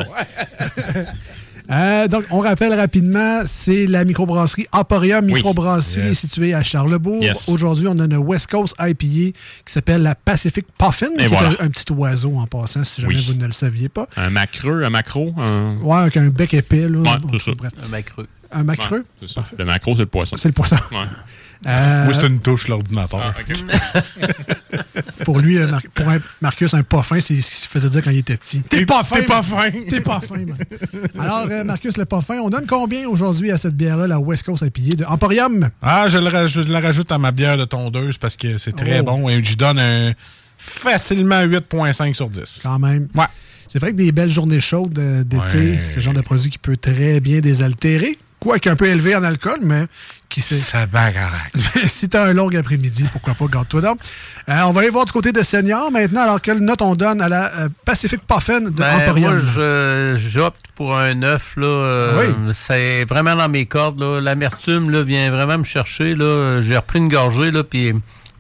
Euh, donc, on rappelle rapidement, c'est la microbrasserie Emporium Oui. Microbrasserie Yes. située à Charlebourg. Yes. Aujourd'hui, on a une West Coast IPA qui s'appelle la Pacific Puffin, Et qui voilà. est un, un petit oiseau en passant, si jamais Oui. vous ne le saviez pas. Un macreux, un macro. Un... Ouais, avec un bec épais. Là. Ouais, Bon, c'est ça. bref. Un macreux. Un macreux? Ouais, c'est ça. Le macro, c'est le poisson. C'est le poisson. Ouais. Euh, Moi, c'est une touche, l'ordinateur. Pour lui, euh, Mar- pour un- Marcus, un pas fin, c'est ce qu'il faisait dire quand il était petit. T'es pas fin! T'es pas fin. T'es pas fin, man. Alors, euh, Marcus, le pas fin, on donne combien aujourd'hui à cette bière-là, la West Coast IPA de Emporium? Ah, je, le rajoute- je la rajoute à ma bière de tondeuse parce que c'est très Oh. bon et je donne un facilement 8.5 sur 10. Quand même. Ouais. C'est vrai que des belles journées chaudes euh, d'été, Ouais. c'est le genre de produit qui peut très bien désaltérer. Quoique un peu élevé en alcool, mais qui sait. Ça bagarre. si t'as un long après-midi, pourquoi pas, garde-toi donc. Euh, on va aller voir du côté de Senior maintenant. Alors, quelle note on donne à la euh, Pacific Puffin de Ben, Emporium? moi, j'opte pour un 9. Là, euh, Oui. C'est vraiment dans mes cordes. là. L'amertume là, vient vraiment me chercher. là. J'ai repris une gorgée, là, puis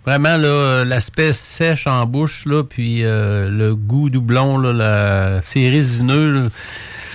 vraiment là, l'aspect sèche en bouche, là, puis euh, le goût doublon, là, la, c'est résineux. là.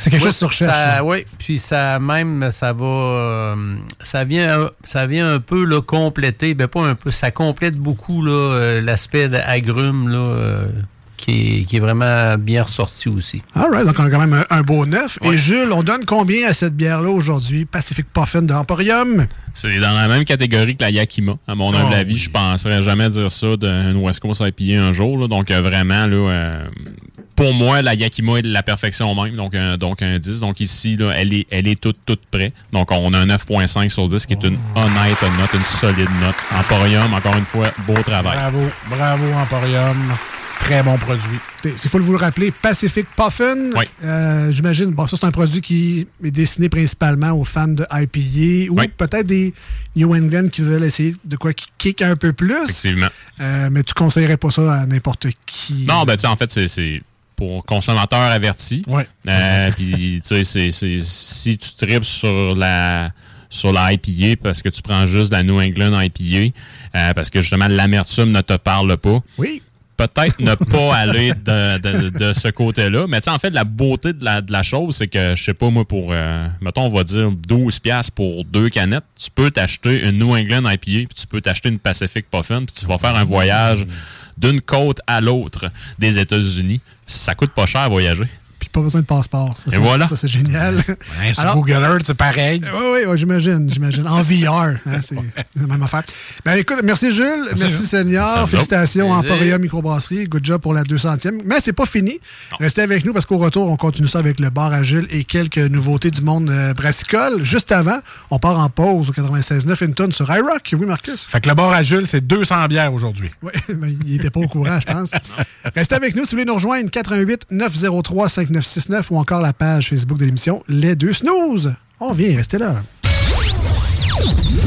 C'est quelque Ouais, chose sur recherche, ça- ça. Oui, puis ça même, ça va, euh, ça vient, ça vient un peu là, compléter, ben pas un peu, ça complète beaucoup là, euh, l'aspect agrume là, euh, qui, est, qui est vraiment bien ressorti aussi. All right, donc on a quand même un, un beau neuf. Et Jules, on donne combien à cette bière-là aujourd'hui? Pacific Puffin de Emporium? C'est dans la même catégorie que la Yakima. À mon humble Oh, avis, je penserais jamais dire ça d'une West Coast IPA un jour. là. Donc, euh, vraiment, là, euh, pour moi, la Yakima est de la perfection même. Donc, un, donc un 10. Donc, ici, là, elle est, elle est toute, toute prête. Donc, on a un 9.5 sur 10 qui est une honnête note, une solide note. Emporium, encore une fois, beau travail. Bravo, bravo Emporium. Très bon produit. Il faut vous le rappeler, Pacific Puffin. Oui. Euh, J'imagine, bon, ça c'est un produit qui est destiné principalement aux fans de IPA ou Oui. peut-être des New England qui veulent essayer de quoi qui kick un peu plus. Effectivement. Euh, mais tu conseillerais pas ça à n'importe qui? Non, ben, tu sais, en fait, c'est pour consommateurs avertis. Ouais. Euh, Puis, tu sais, si tu tripes sur la sur la IPA parce que tu prends juste la New England IPA, euh, parce que justement l'amertume ne te parle pas. Oui. Peut-être ne pas aller de, de- de ce côté-là. Mais tu sais, en fait, la beauté de la, de la chose, c'est que, je sais pas, moi, pour, euh, mettons, on va dire 12$ piastres pour deux canettes, tu peux t'acheter une New England IPA, puis tu peux t'acheter une Pacific Puffin, puis tu vas faire un voyage d'une côte à l'autre des États-Unis. Ça coûte pas cher à voyager. Pas besoin de passeport. Ça, Et c'est- voilà. Ça, c'est génial. Hein, sur Alors- Google Earth, c'est pareil. Oui, oui, ouais, j'imagine, j'imagine. En VR, hein, c'est la même affaire. Ben écoute, merci Jules, merci, Jules. Seigneur, félicitations à Microbrasserie, good job pour la 200e. Mais c'est pas fini. Restez avec nous parce qu'au retour, on continue ça avec le bar à Jules et quelques nouveautés du monde euh, brassicole. Juste avant, on part en pause au 96.9 Hinton sur iRock. Oui, Marcus? Fait que le bar à Jules, c'est 200 bières aujourd'hui. Oui, mais il était pas au courant, je pense. Restez avec nous si vous voulez nous rejoindre 88 903 5969 ou encore la page Facebook de l'émission Les Deux Snooze. On vient, restez là.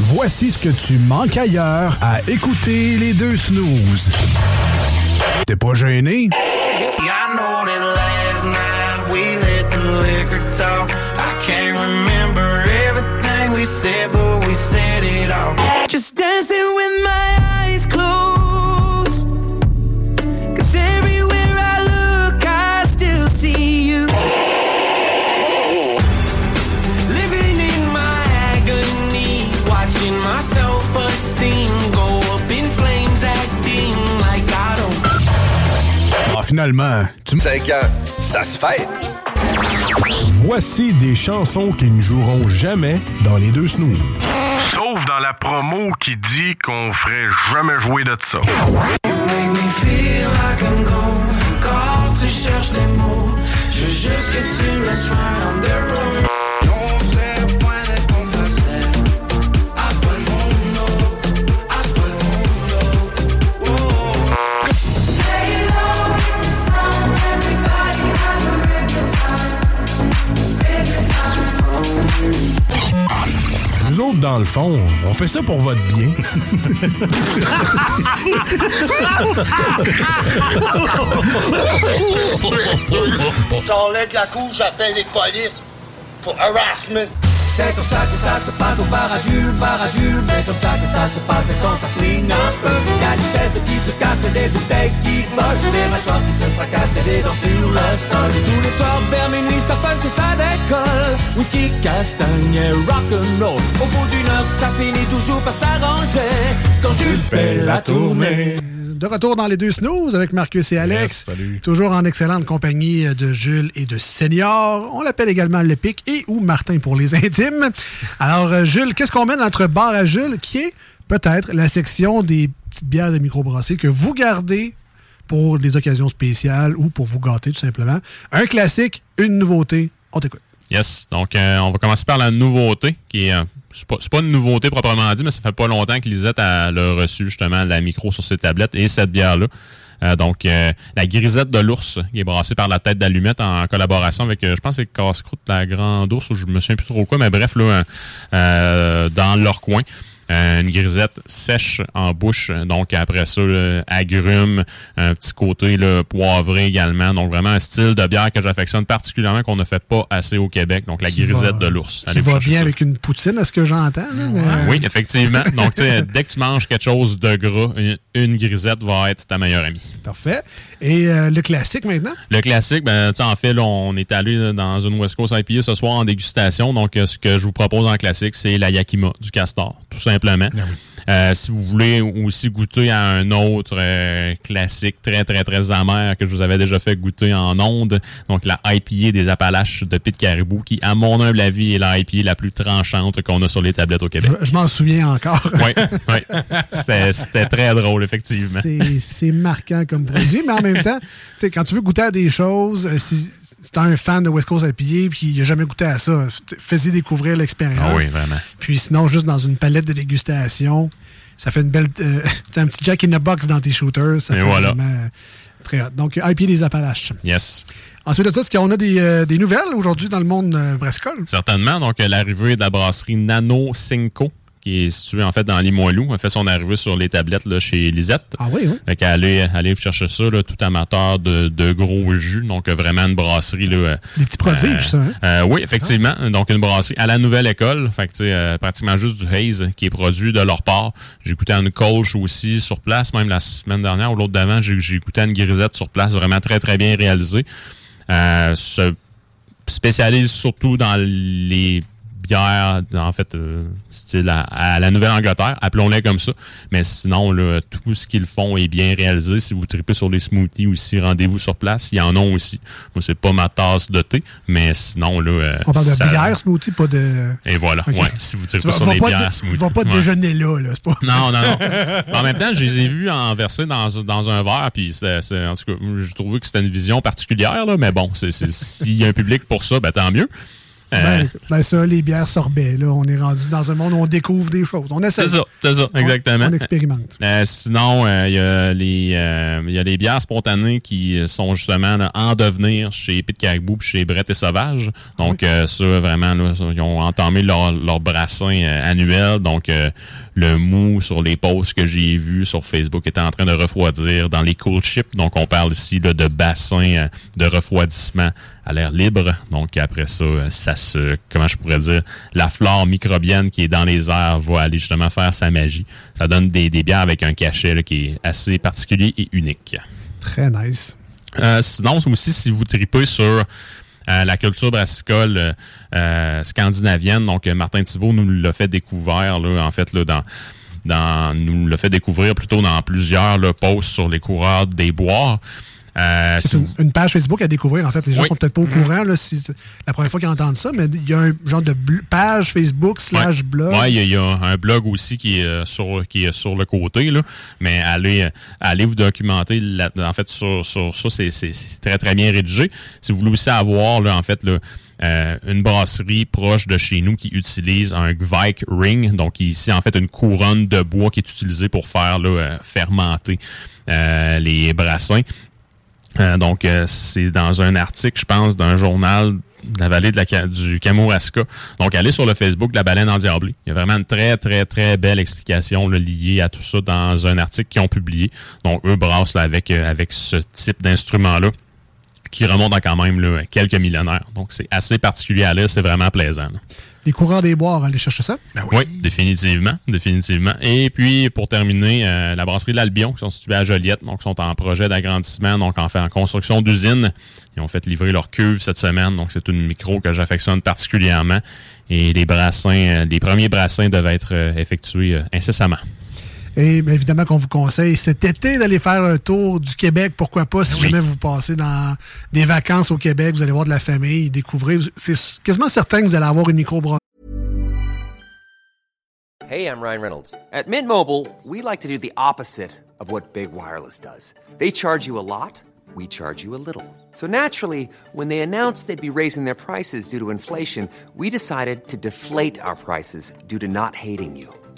Voici ce que tu manques ailleurs à écouter les deux snooze. T'es pas gêné? I know that last finalement, tu 5 ans, ça se fait. Voici des chansons qui ne joueront jamais dans les deux snooze. Sauf dans la promo qui dit qu'on ferait jamais jouer de ça. Make me feel like I'm gone. Quand tu cherches des mots, je veux juste que tu me laisses right on the road. Nous autres, dans le fond, on fait ça pour votre bien. T'enlèves la couche, j'appelle les polices pour harassment. C'est comme ça que ça se passe au bar à Jules, bar comme ça que ça se passe quand ça flingue un peu. Y'a des chaises qui se cassent, des bouteilles qui volent, des mâchoires qui se fracassent et des dents sur le sol. Et tous les soirs vers minuit, ça punch et ça décolle. Whisky, castagne, rock'n'roll. Au bout d'une heure, ça finit toujours par s'arranger. Quand Jules fait la tournée. De retour dans les deux snooze avec Marcus et Alex. Toujours en excellente compagnie de Jules et de Senior. On l'appelle également le Pic et ou Martin pour les intimes. Alors, euh, Jules, qu'est-ce qu'on met dans notre bar à Jules qui est peut-être la section des petites bières de microbrasserie que vous gardez pour des occasions spéciales ou pour vous gâter tout simplement. Un classique, une nouveauté. On t'écoute. Yes. Donc, euh, on va commencer par la nouveauté, qui est. euh, c'est pas, pas une nouveauté proprement dit, mais ça fait pas longtemps que Lisette a, reçu justement la micro sur ses tablettes et cette bière-là. Euh, donc, euh, la grisette de l'ours, qui est brassée par la tête d'allumette en collaboration avec, euh, je pense, c'est Casse-Croûte, la grande ours, ou je me souviens plus trop quoi, mais bref, là, euh, dans leur coin. Euh, une grisette sèche en bouche. Donc, après ça, là, agrumes, un petit côté là, poivré également. Donc, vraiment un style de bière que j'affectionne particulièrement qu'on ne fait pas assez au Québec. Donc, la Qui grisette va- de l'ours. Qui va bien ça. avec une poutine, à ce que j'entends. Oui, effectivement. Donc, dès que tu manges quelque chose de gras, une, une grisette va être ta meilleure amie. Parfait. Et euh, le classique maintenant? Le classique, ben, tu sais, en fait, là, on est allé là, dans une West Coast IPA ce soir en dégustation. Donc, euh, ce que je vous propose en classique, c'est la Yakima du Castor, tout simplement. Euh, si vous voulez aussi goûter à un autre euh, classique très, très, très amer que je vous avais déjà fait goûter en onde, donc la IPA des Appalaches de Pete Caribou, qui, à mon humble avis, est la IPA la plus tranchante qu'on a sur les tablettes au Québec. Je, je m'en souviens encore. Oui, oui. C'était très drôle, effectivement. C'est- marquant comme produit, mais en même temps, tu sais, quand tu veux goûter à des choses, euh, si si t'es un fan de West Coast IPA puis il n'a jamais goûté à ça, fais-y découvrir l'expérience. Ah oui, vraiment. Puis sinon, juste dans une palette de dégustation, ça fait une belle. euh, un petit Jack in the Box dans tes shooters. Ça Et fait voilà. vraiment euh, très hot. Donc, IPA des Appalaches. Yes. Ensuite de ça, est-ce qu'on a des, euh, des nouvelles aujourd'hui dans le monde euh? Certainement. Donc, euh, l'arrivée de la brasserie Nano Cinco, qui est située en fait dans Limoilou, a fait son arrivée sur les tablettes là, chez Lisette. Ah oui, oui. Fait qu'elle allez chercher ça, là, tout amateur de, de gros jus. Donc, euh, vraiment une brasserie. Là, euh, Des petits prodiges, ça, hein? euh, oui, effectivement. Donc, une brasserie à la nouvelle école. Fait que, tu sais, euh, pratiquement juste du haze qui est produit de leur part. J'ai goûté à une colche aussi sur place, même la semaine dernière ou l'autre d'avant. J'ai j'ai goûté à une grisette sur place, vraiment très, très bien réalisée. Euh, se spécialise surtout dans les bières, en fait, euh, style à, à la Nouvelle-Angleterre, appelons-les comme ça. Mais sinon, là, tout ce qu'ils font est bien réalisé. Si vous tripez sur les smoothies aussi, rendez-vous sur place. Il y en a aussi. Moi, c'est pas ma tasse de thé, mais sinon, là... euh, On parle de bière smoothie, pas de. Et voilà, ouais. Si vous Tu tripez vas- sur les bières dé- smoothies. Il va pas ouais. déjeuner là, là. C'est pas. Non, non, non. en même temps, je les ai vus en verser dans, dans un verre, puis c'est, en tout cas, j'ai trouvé que c'était une vision particulière, là, mais bon, s'il y a un public pour ça, ben tant mieux. Euh, Ben, ben ça, les bières sorbet, là, on est rendu dans un monde où on découvre des choses. On essaie. c'est ça, c'est ça, exactement. On, expérimente. Euh, sinon, euh, il y, a les, euh, y a les bières spontanées qui sont justement là, en devenir chez Pete Caribou chez Brett et Sauvage. Donc, euh, ça, vraiment, là, ils ont entamé leur, leur brassin euh, annuel. Donc, euh, le mou sur les posts que j'ai vus sur Facebook était en train de refroidir dans les cool chips. Donc, on parle ici là, de bassin euh, de refroidissement à l'air libre. Donc, après ça, euh, ça se, comment je pourrais dire, la flore microbienne qui est dans les airs va aller justement faire sa magie. Ça donne des, des bières avec un cachet là, qui est assez particulier et unique. Très nice. Euh, sinon, aussi, si vous tripez sur la culture brassicole euh, euh, scandinavienne, donc euh, Martin Thibault nous l'a fait découvrir, là, en fait, là, dans, dans, nous l'a fait découvrir plutôt dans plusieurs là, posts sur les coureurs des bois. Euh, C'est une, une page Facebook à découvrir. En fait, les gens Oui. sont peut-être pas au courant là, si c'est la première fois qu'ils entendent ça, mais il y a un genre de page Facebook slash blog. Ouais, il y, a- il y a un blog aussi qui est euh, sur qui est sur le côté là, mais allez euh, allez vous documenter là- en fait sur, sur ça c'est très très bien rédigé. Si vous voulez aussi avoir là en fait euh, une brasserie proche de chez nous qui utilise un Gvike ring, donc ici en fait une couronne de bois qui est utilisée pour faire là, euh, fermenter euh, les brassins. Euh, donc, euh, c'est dans un article, je pense, d'un journal de la vallée du Kamouraska. Donc, allez sur le Facebook de la baleine endiablée. Il y a vraiment une très, très, très belle explication liée à tout ça dans un article qu'ils ont publié. Donc, eux brassent euh, avec ce type d'instrument-là. qui remonte à quand même quelques millionnaires. Donc, c'est assez particulier à c'est vraiment plaisant. Les coureurs des boires, allez chercher ça. oui. définitivement, définitivement. Et puis, pour terminer, euh, la brasserie de l'Albion, qui sont situés à Joliette, donc sont en projet d'agrandissement, donc en fait en construction d'usine. Ils ont fait livrer leur cuve cette semaine, donc c'est une micro que j'affectionne particulièrement. Et les brassins, euh, les premiers brassins devaient être euh, effectués incessamment. Et bien, évidemment qu'on vous conseille cet été d'aller faire un tour du Québec. Pourquoi pas, si jamais vous passez dans des vacances au Québec, vous allez voir de la famille, découvrir. C'est quasiment certain que vous allez avoir une micro Hey, I'm Ryan Reynolds. At Mint Mobile, we like to do the opposite of what Big Wireless does. They charge you a lot, we charge you a little. So naturally, when they announced they'd be raising their prices due to inflation, we decided to deflate our prices due to not hating you.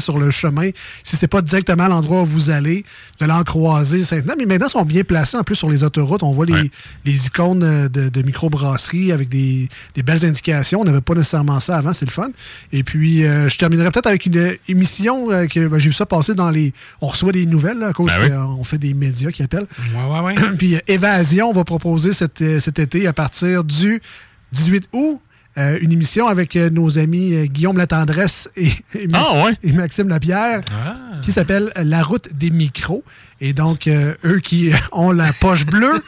Sur le chemin. Si c'est pas directement l'endroit où vous allez, vous allez en croiser Saint-Denis. Mais maintenant, ils sont bien placés. En plus, sur les autoroutes, on voit les, les icônes euh, de, de microbrasserie avec des, des belles indications. On n'avait pas nécessairement ça avant, c'est le fun. Et puis, euh, je terminerai peut-être avec une émission euh, que ben, j'ai vu ça passer dans les... On reçoit des nouvelles là, à cause Ben oui. qu'on fait des médias qui appellent. Ouais, ouais, ouais. Puis Évasion va proposer cet, cet été à partir du 18 août. Euh, une émission avec euh, nos amis euh, Guillaume Latendresse et, et, Max- Ah, ouais? et Maxime Lapierre qui s'appelle La route des micros. Et donc, euh, eux qui ont la poche bleue,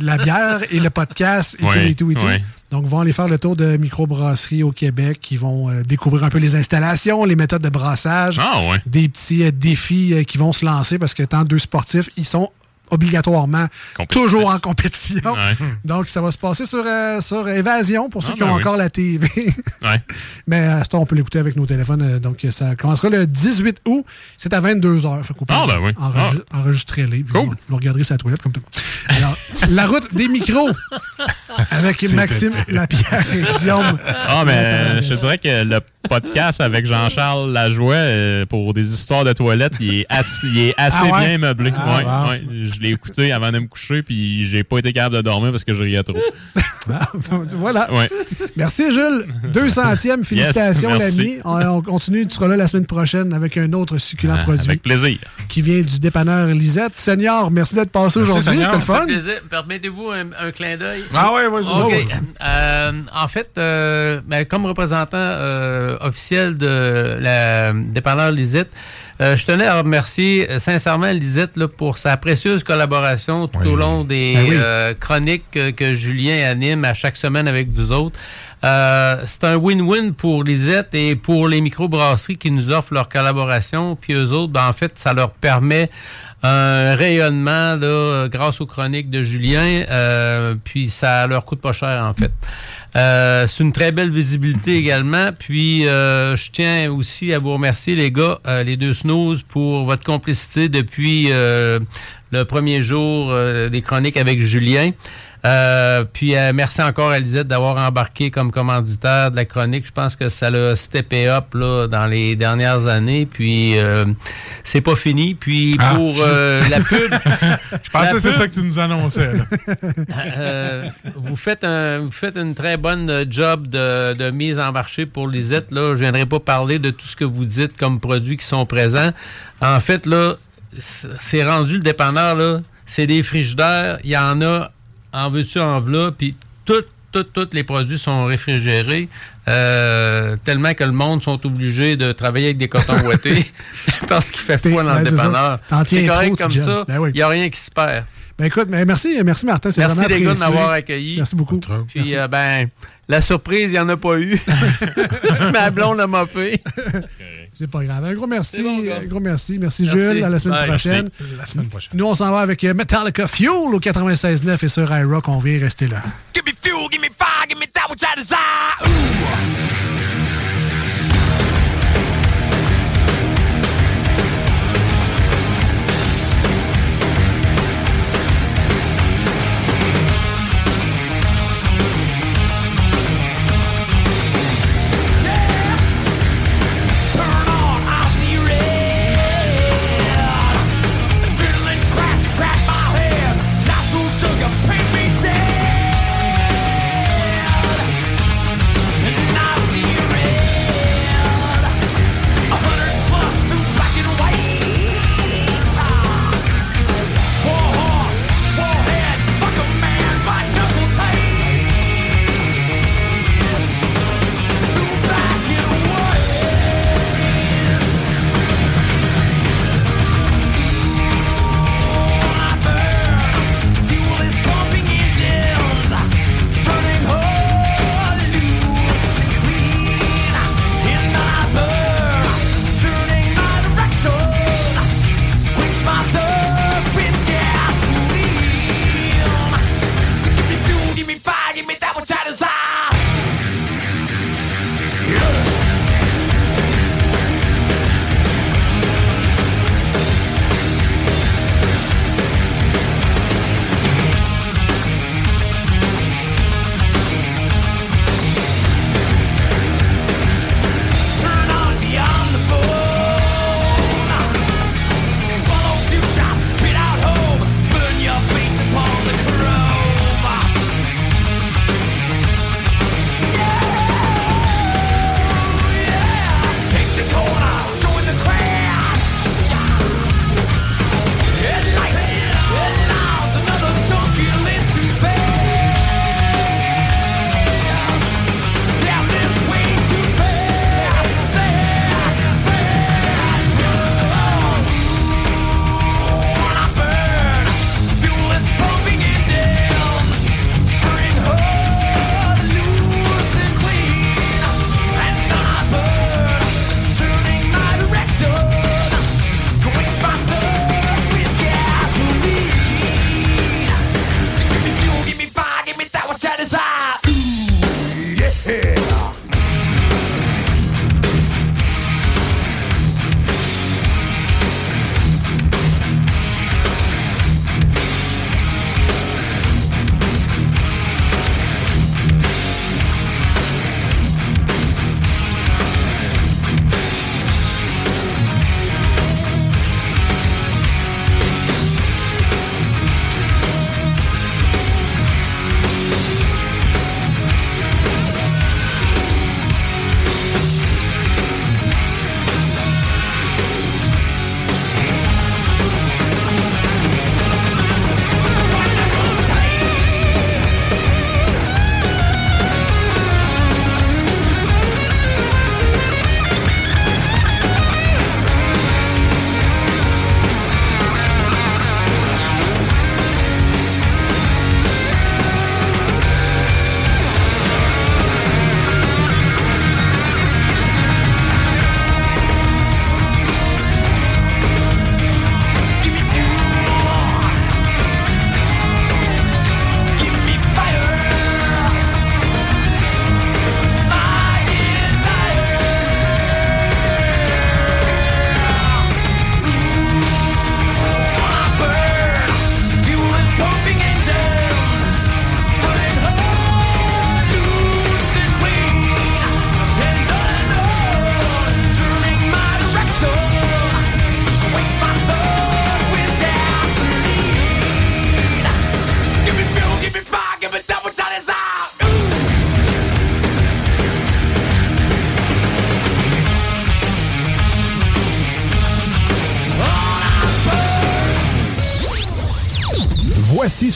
la bière et le podcast et Ouais, tout et tout et tout. Donc, vont aller faire le tour de microbrasserie au Québec. Ils vont euh, découvrir un peu les installations, les méthodes de brassage, Ah, ouais. des petits euh, défis euh, qui vont se lancer parce que tant deux sportifs, ils sont obligatoirement toujours en compétition. Ouais. Donc, ça va se passer sur, euh, sur Évasion pour ceux Ah, qui ben ont oui. encore la TV. Ouais. Mais à ce temps, on peut l'écouter avec nos téléphones. euh, Donc, ça commencera le 18 août. C'est à 22h. Fait Ah, ben oui. enregis- enregistrer les. Vous, vous regarderez sa toilette comme tout. Alors, la route des micros avec Maxime Lapierre et Guillaume. Ah, mais euh, je te dirais que le podcast avec Jean-Charles Lajoie euh, pour des histoires de toilettes, il est assez, il est assez Ah ouais? bien meublé. Ah. Je l'ai écouté avant de me coucher, puis j'ai pas été capable de dormir parce que je riais trop. voilà. Ouais. Merci, Jules. 200e. Félicitations, Yes, merci. l'ami. On, on continue. Tu seras là la semaine prochaine avec un autre succulent Ah, produit. avec plaisir. Qui vient du dépanneur Lisette. Seigneur, merci d'être passé aujourd'hui. C'était le fun. Permettez-vous un, un clin d'œil? Ah ouais, vas-y. OK. Ouais, ouais. Euh, en fait, euh, ben, comme représentant euh, officiel de la dépanneur Lisette, euh, je tenais à remercier euh, sincèrement Lisette là, pour sa précieuse collaboration tout au long des Ben oui. euh, chroniques que, que Julien anime à chaque semaine avec vous autres. Euh, c'est un win-win pour Lisette et pour les microbrasseries qui nous offrent leur collaboration. Puis eux autres, ben, en fait, ça leur permet un rayonnement là, grâce aux chroniques de Julien. euh, puis ça leur coûte pas cher, en fait. Euh, c'est une très belle visibilité également. Puis euh, je tiens aussi à vous remercier, les gars, euh, les deux snooze, pour votre complicité depuis le premier jour des chroniques avec Julien. Euh, puis euh, merci encore à Lisette d'avoir embarqué comme commanditaire de la chronique. Je pense que ça l'a steppé up là, dans les dernières années. Puis euh, c'est pas fini. Puis Ah. pour la pub, Je pensais que c'est ça que tu nous annonçais. vous, faites un, vous faites une très bonne job de, de mise en marché pour Lisette. Là. Je ne viendrai pas parler de tout ce que vous dites comme produits qui sont présents. En fait, là, c'est rendu le dépanneur, là. C'est des frigidaires. Il y en a en veux-tu, en v'là. Puis tout, tout, tous les produits sont réfrigérés. euh, tellement que le monde sont obligés de travailler avec des cotons ouatés parce qu'il fait froid dans le dépanneur. C'est correct trop, comme ça. Ben oui. Il n'y a rien qui se perd. Ben écoute, mais merci, merci Martin. C'est Merci les gars de m'avoir accueilli. Merci beaucoup. Puis, Merci. euh, ben, la surprise, il n'y en a pas eu. Ma blonde m'a fait. C'est pas grave. Un gros merci. Un gros merci. Merci. Jules. À la semaine prochaine. Nous, on s'en va avec euh, Metallica Fuel au 96.9 et sur iRock. On vient rester là. Give me fuel, give me fire, give me that which I desire.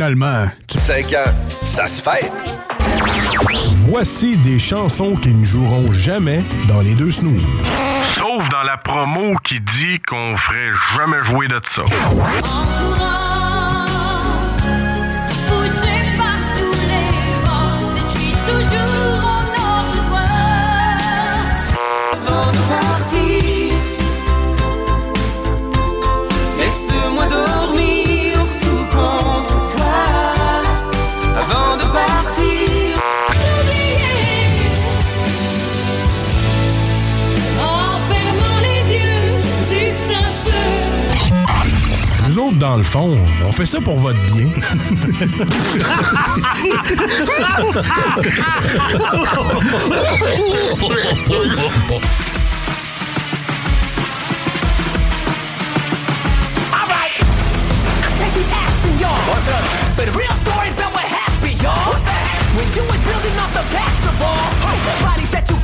finalement, tu... 5 ans, ça se fait. Voici des chansons qui ne joueront jamais dans les deux snooze. Sauf dans la promo qui dit qu'on ferait jamais jouer de ça. dans le fond, on fait ça pour votre bien. But real story about what happened, y'all. When you was building off the backs of all the bodies you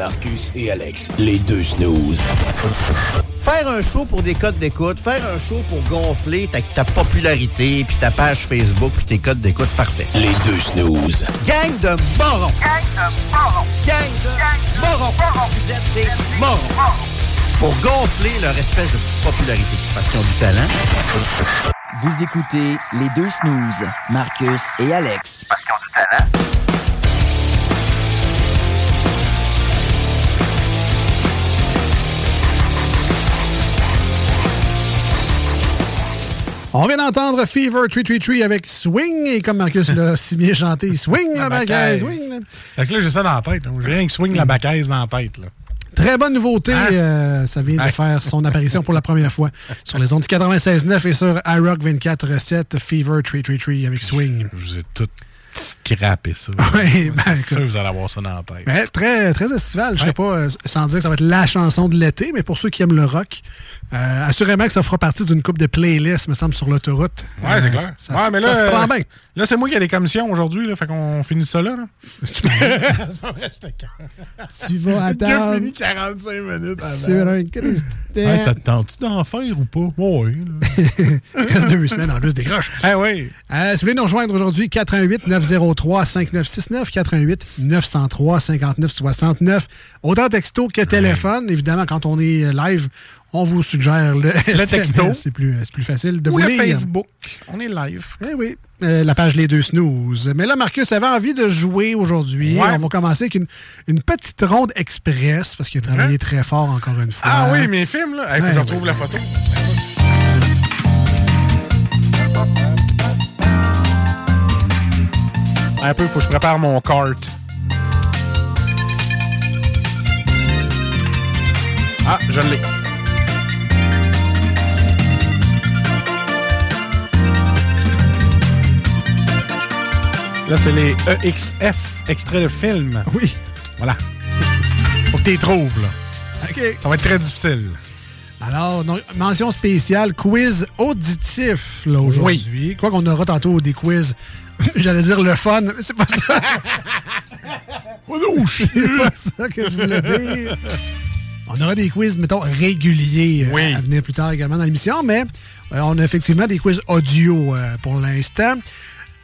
Marcus et Alex, les deux snooze. Faire un show pour des codes d'écoute, faire un show pour gonfler ta, popularité, puis ta page Facebook, puis tes codes d'écoute, parfait. Les deux snooze. Gang de morons. Gang de morons. Gang de, Gang morons. Vous êtes des morons. Pour gonfler leur espèce de popularité, parce qu'ils ont du talent. Vous écoutez les deux snooze, Marcus et Alex. On vient d'entendre Fever 333 avec Swing, et comme Marcus l'a si bien chanté, Swing la, la bacaise. Swing, là. Fait que là, j'ai ça dans la tête. Rien que Swing la bacaise dans la tête. Très bonne nouveauté. Hein? Euh, ça vient de hein? faire son apparition pour la première fois sur les ondes 96.9 et sur iRock 24.7 Fever 333 avec Swing. Je, vous ai toutes. Scraper ça. Oui, ben, c'est sûr que vous allez avoir ça dans la tête. Mais très, très estival. Je sais pas, euh, sans dire que ça va être la chanson de l'été, mais pour ceux qui aiment le rock, euh, assurément que ça fera partie d'une coupe de playlists, me semble, sur l'autoroute. Ouais, Euh, c'est clair. Ça, ouais, mais ça là, se prend euh, bien. Là, c'est moi qui ai des commissions aujourd'hui, là, fait qu'on finit ça là. là. Tu vas attendre. fini 45 minutes avant. Sur un. Ouais, ça te tente-tu d'en faire ou pas? Oui. Il reste deux semaines en plus des croches. Ah oui. Euh, si vous voulez nous rejoindre aujourd'hui, 88 903 5969 88 903 59 69. Autant texto que téléphone. Évidemment, quand on est live, on vous suggère le, Le texto. C'est plus, plus facile de Ou vous le lire. Facebook. On est live. Eh oui. Euh, la page Les Deux Snooze. Mais là, Marcus avait envie de jouer aujourd'hui. Ouais. On va commencer avec une, une petite ronde express parce qu'il a travaillé très fort encore une fois. Ah oui, mes films, là. Il faut que je retrouve la photo. Un peu, il faut que je prépare mon cart. Ah, je l'ai. Là, c'est les EXF, extraits de film. Oui. Voilà. Faut que tu les trouves, là. OK. Ça va être très difficile. Alors, donc, mention spéciale, quiz auditif là, aujourd'hui. Quoi qu'on aura tantôt des quiz, j'allais dire le fun, mais c'est pas ça. c'est pas ça que je voulais dire. On aura des quiz, mettons, réguliers euh, à venir plus tard également dans l'émission, mais euh, on a effectivement des quiz audio euh, pour l'instant.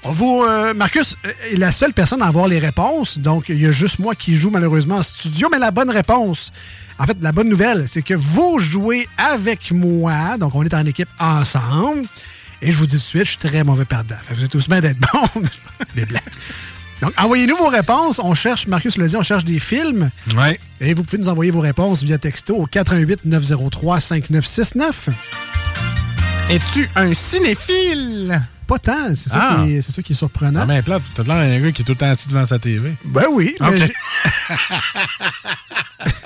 Vous, Marcus est la seule personne à avoir les réponses, donc il y a juste moi qui joue malheureusement en studio, mais la bonne réponse, en fait, la bonne nouvelle, c'est que vous jouez avec moi, donc on est en équipe ensemble, et je vous dis tout de suite, je suis très mauvais perdant. Fait que vous êtes tous bien d'être bon. des blagues. Donc, envoyez-nous vos réponses. On cherche, Marcus le dit, on cherche des films. Ouais. Et vous pouvez nous envoyer vos réponses via texto au 88 903 5969. Es-tu un cinéphile? Pas tant, c'est ça, Ah. qui est- c'est ça qui est surprenant. Ah, mais plate, t'as l'air d'un gars qui est tout le temps assis devant sa TV. Ben oui, mais Ok. j'ai-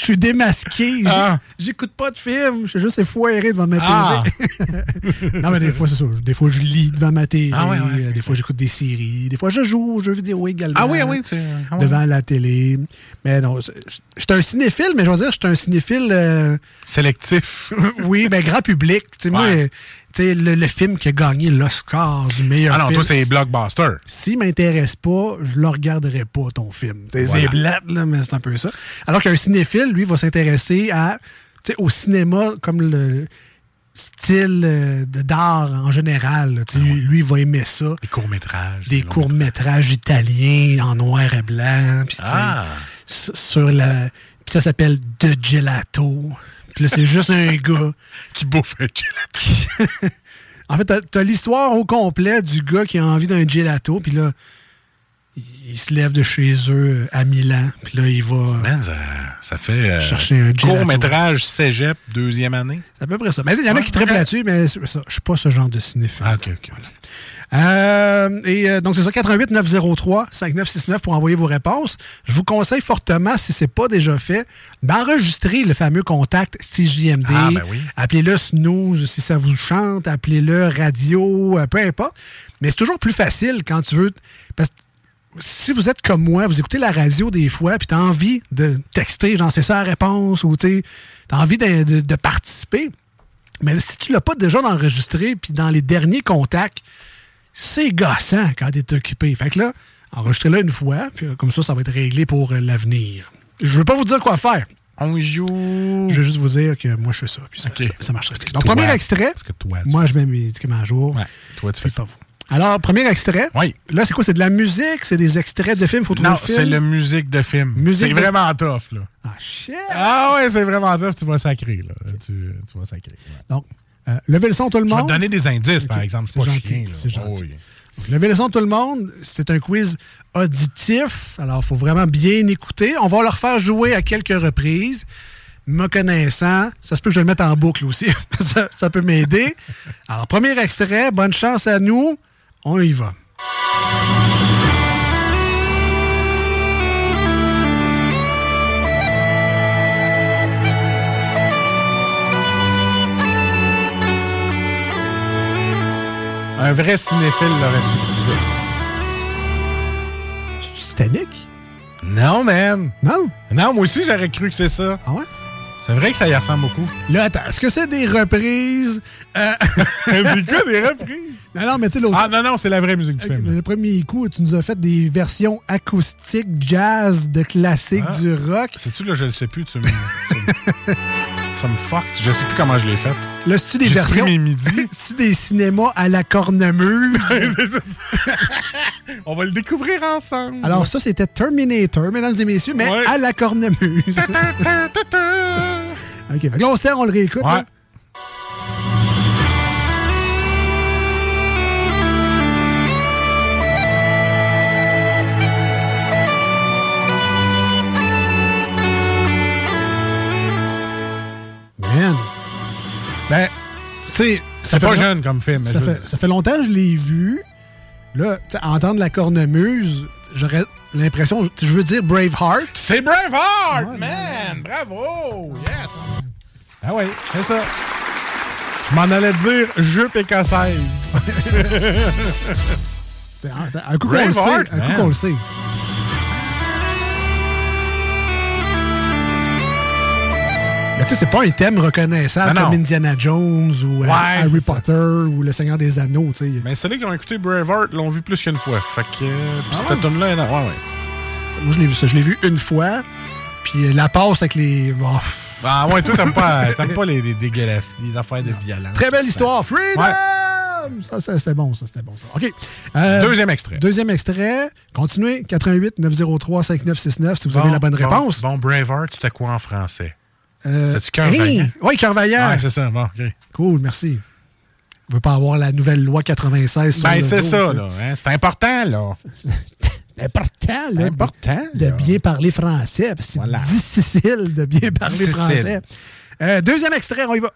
je suis démasqué. Ah. J'écoute pas de film. Je suis juste effoiré devant ma Ah. télé. non, mais des fois, c'est ça. Des fois, je lis devant ma télé. Ah ouais, ouais, Des fois, j'écoute des séries. Des fois, je joue aux jeux vidéo également. Ah oui, oui, ouais. Devant la télé. Mais non, je suis un cinéphile, mais je veux dire, je suis un cinéphile... euh, Sélectif. oui, ben grand public. Tu sais, moi, sais, le, le film qui a gagné l'Oscar du meilleur Ah non, film. toi, c'est blockbuster. S'il m'intéresse pas, je le regarderai pas, ton film. Voilà. C'est blade, là, mais c'est un peu ça. Alors qu'un cinéphile, lui, va s'intéresser à, au cinéma comme le style euh, de d'art en général. sais, lui, il va aimer ça. Des courts-métrages. Des courts-métrages italiens en noir et blanc. Ah. sur la... Puis ça s'appelle De Gelato. Puis là, c'est juste un gars qui bouffe un gelato. en fait, t'as- t'as l'histoire au complet du gars qui a envie d'un gelato, puis là, il se lève de chez eux à Milan, puis là, il va... Man, ça, ça fait euh, Chercher un gelato. court-métrage cégep, deuxième année. C'est à peu près ça. Mais il y en a qui triplent là-dessus, mais c'est ça, je suis pas ce genre de cinéphile. Ah, OK, OK. Euh, et euh, donc, c'est ça, 88 903 5969 pour envoyer vos réponses. Je vous conseille fortement, si c'est pas déjà fait, d'enregistrer le fameux contact CJMD. Ah, ben oui. Appelez-le snooze si ça vous chante, appelez-le radio, euh, peu importe. Mais c'est toujours plus facile quand tu veux. Parce que si vous êtes comme moi, vous écoutez la radio des fois, puis tu as envie de texter, genre c'est ça la réponse, ou tu as envie de, de- de participer. Mais si tu l'as pas déjà enregistré, puis dans les derniers contacts, c'est gossant quand tu es occupé. Fait que là, enregistrez-le une fois, puis euh, comme ça, ça va être réglé pour euh, l'avenir. Je veux pas vous dire quoi faire. On joue. Je veux juste vous dire que moi, je fais ça, puis ça, ça, ça marche très bien. Donc, Toi, premier extrait. Parce que toi, tu- Moi, je mets mes médicaments à jour. Ouais, toi, tu fais ça. Alors, premier extrait. Oui. Là, c'est quoi? C'est de la musique? C'est des extraits de films? Faut trouver Non, le film? c'est la musique de film. Musique C'est de- vraiment tough, là. Ah, shit! Ah ouais, c'est vraiment tough. Tu vas sacrer, là. Tu, tu vas sacrer. ouais. Donc, euh, levez le son, tout le Je vais monde? te donner des indices, par exemple. C'est gentil, c'est gentil. Oh. Donc, levez le son, tout le monde. C'est un quiz auditif. Alors, il faut vraiment bien écouter. On va leur faire jouer à quelques reprises. Me connaissant, ça se peut que je le mette en boucle aussi. ça, ça peut m'aider. Alors, premier extrait. Bonne chance à nous. On y va. Un vrai cinéphile l'aurait su tout. Titanic? Non, man. Non? Non, moi aussi, j'aurais cru que c'est ça. Ah ouais? C'est vrai que ça y ressemble beaucoup. Là, attends, est-ce que c'est des reprises? Euh... des quoi, des reprises? Non, non, mais tu sais, l'autre. Ah, non, non, c'est la vraie musique du film. Le premier coup, tu nous as fait des versions acoustiques, jazz, de classique, Ah. du rock. Sais-tu, là, je le sais plus. Tu me... ça me fuck. Je sais plus comment je l'ai fait. Là, c'est-tu des J'ai versions. pris mes midis. C'est-tu des cinémas à la cornemuse? On va le découvrir ensemble. Alors, ça, c'était Terminator, mesdames et messieurs, mais Ouais. à la cornemuse. OK, fait que là, on se on le réécoute. Ouais. là. Ben, tu sais... C'est pas jeune comme film. Ça fait, ça fait longtemps que je l'ai vu. Là, tu sais, entendre la cornemuse, j'aurais l'impression... Je veux dire Braveheart. C'est Braveheart, man! Bravo! Yes! Ah oui, c'est ça. Je m'en allais dire jupe écossaise. Un coup qu'on le sait. Un coup qu'on le sait. Mais tu sais, c'est pas un thème reconnaissable Non, non. comme Indiana Jones ou euh, Ouais, Harry ça. Potter ou Le Seigneur des Anneaux, tu sais. Mais ceux-là qui ont écouté Braveheart l'ont vu plus qu'une fois. Fait que. euh, Ah cette ouais? tune-là, elle- ouais, ouais. Moi, je l'ai vu ça. Je l'ai vu une fois. Puis euh, la passe avec les... oh, Ah ouais, toi, t'aimes pas, pas les, les dégueulasses, les affaires de violence. Très belle histoire. Freedom! Ça, ça, c'était bon, ça. C'était bon, ça. OK. Euh, Deuxième extrait. Deuxième extrait. Continuez. 88 903 5969 si vous avez Bon, la bonne bon, réponse. Bon, Braveheart, c'était quoi en français? Euh, C'était-tu Cœur! Vaillant? Oui, Cœur Vaillant. Ouais, c'est ça. Bon, OK. Cool, merci. On veut pas avoir la nouvelle loi 96 sur Ben, le c'est ça, là. hein, C'est important, là. C'est important, là, important, de là. bien parler français. C'est Voilà. difficile de bien parler Difficile. français. Euh, deuxième extrait, on y va.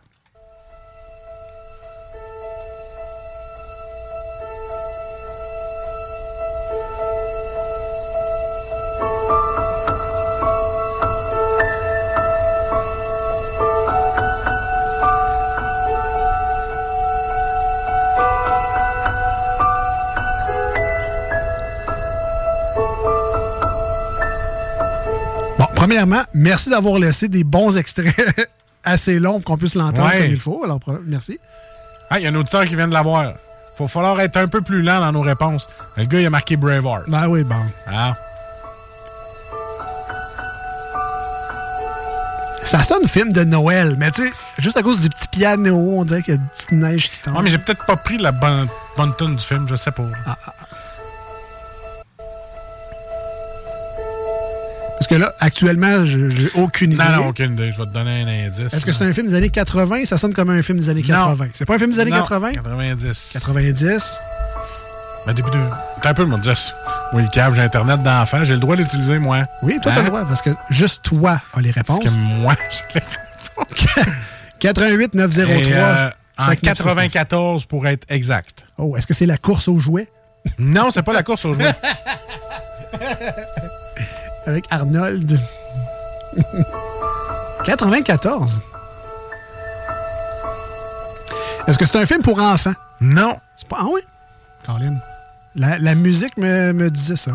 Premièrement, merci d'avoir laissé des bons extraits assez longs pour qu'on puisse l'entendre Ouais. comme il faut. Alors, merci. Ah, il y a un auditeur qui vient de l'avoir. Faut falloir être un peu plus lent dans nos réponses. Le gars, il a marqué Braveheart. Ben oui, bon. Ah. Ça sonne film de Noël, mais tu sais, juste à cause du petit piano, on dirait qu'il y a une petite neige qui tombe. Ouais, mais j'ai peut-être pas pris la bonne, bonne tune du film, je sais pas. Parce que là, actuellement, j'ai aucune idée. Non, non, aucune idée. Je vais te donner un indice. Est-ce que c'est un film des années 80? Ça sonne comme un film des années 80. C'est pas un film des années Non, 80? 90. 90. Ben, début de. T'as un peu, me dire. Oui, le câble, j'ai Internet d'enfant. J'ai le droit d'utiliser, moi. Oui, toi, t'as Hein? le droit, parce que juste toi as les réponses. Parce que moi, j'ai les 88 903 Et, euh, en 5969. 94 pour être exact. Oh, est-ce que c'est la course aux jouets? Non, c'est pas la course aux jouets. Avec Arnold. 94. Est-ce que c'est un film pour enfants? Non. C'est pas. Ah oui? Caroline. La, la musique me, me disait ça.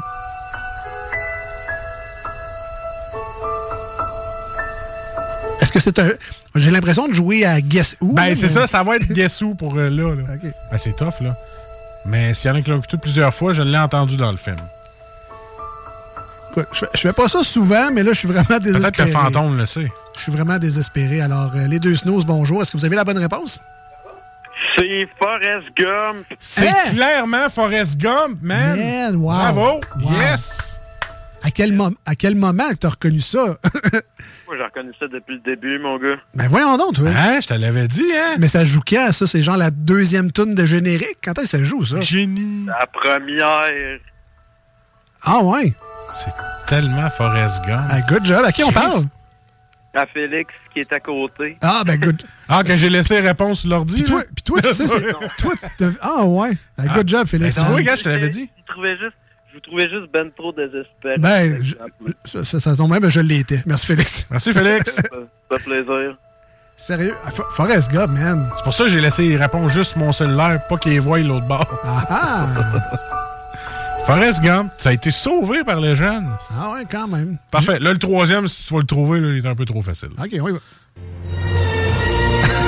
Est-ce que c'est un. J'ai l'impression de jouer à Guess Who. Ben, c'est mais- ça, ça va être Guess Who pour euh, là. Ben, c'est tough, là. Mais s'il y en a qui l'ont écouté plusieurs fois, je l'ai entendu dans le film. Je, fais- je fais pas ça souvent, mais là, je suis vraiment désespéré. Peut-être que le fantôme le sait. Je suis vraiment désespéré. Alors, euh, les deux snooze, bonjour. Est-ce que vous avez la bonne réponse? C'est Forrest Gump. C'est clairement Forrest Gump, man. Man, wow. Bravo. Wow. Yes. À quel, à quel moment que t'as reconnu ça? Moi, j'ai reconnu ça depuis le début, mon gars. ben voyons donc, toi. Hein, je te l'avais dit, hein? Mais ça joue quand, ça? C'est genre la deuxième tune de générique? Quand est-ce que ça joue, ça? Génie. La première. Ah ouais? C'est tellement Forrest Gump. Ah, good job. À qui on parle? À Félix qui est à côté. Ah, ben good. Ah, que j'ai laissé réponse sur l'ordi. Puis toi, là? puis toi, tu sais, c'est... toi, t'as- ah ouais. Ben, Ah. good job, Félix. Ben, tu vois, gars, je te l'avais dit. Je trouvais juste, je vous trouvais juste ben trop désespéré. Ben, je- ça, ça, ça tombe bien, ben, je l'étais. Merci, Félix. Merci, Félix. Ça fait plaisir. Sérieux? Ah, Fo- Forrest Gump, man. C'est pour ça que j'ai laissé réponses juste sur mon cellulaire, pas qu'ils voient l'autre bord. Ah ah! Forrest Gump, ça a été sauvé par les jeunes. Ah ouais, quand même. Parfait. Là, le troisième, si tu vas le trouver, là, il est un peu trop facile. OK, oui.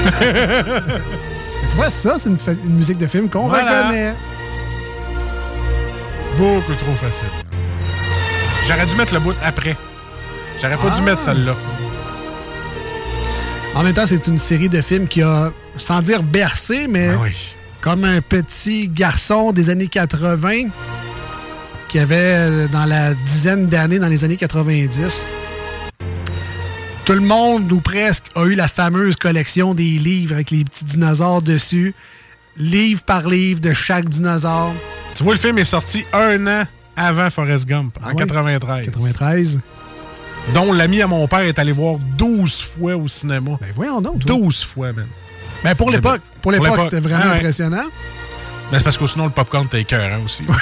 tu vois, ça, c'est une, musique de film qu'on Voilà. reconnaît. Beaucoup trop facile. J'aurais dû mettre le bout après. J'aurais pas dû Ah. mettre celle-là. En même temps, c'est une série de films qui a, sans dire bercé, mais Ah comme un petit garçon des années 80 qui avait euh, dans la dizaine d'années dans les années 90. Tout le monde, ou presque, a eu la fameuse collection des livres avec les petits dinosaures dessus. Livre par livre de chaque dinosaure. Tu vois, le film est sorti un an avant Forrest Gump, en Ah oui? 93. 93. Dont l'ami à mon père est allé voir 12 fois au cinéma. Ben voyons donc. toi. 12 fois, man. Ben pour l'époque, pour l'époque, l'époque. c'était vraiment Ah ouais. impressionnant. Ben, c'est parce que sinon, le popcorn était écœurant aussi.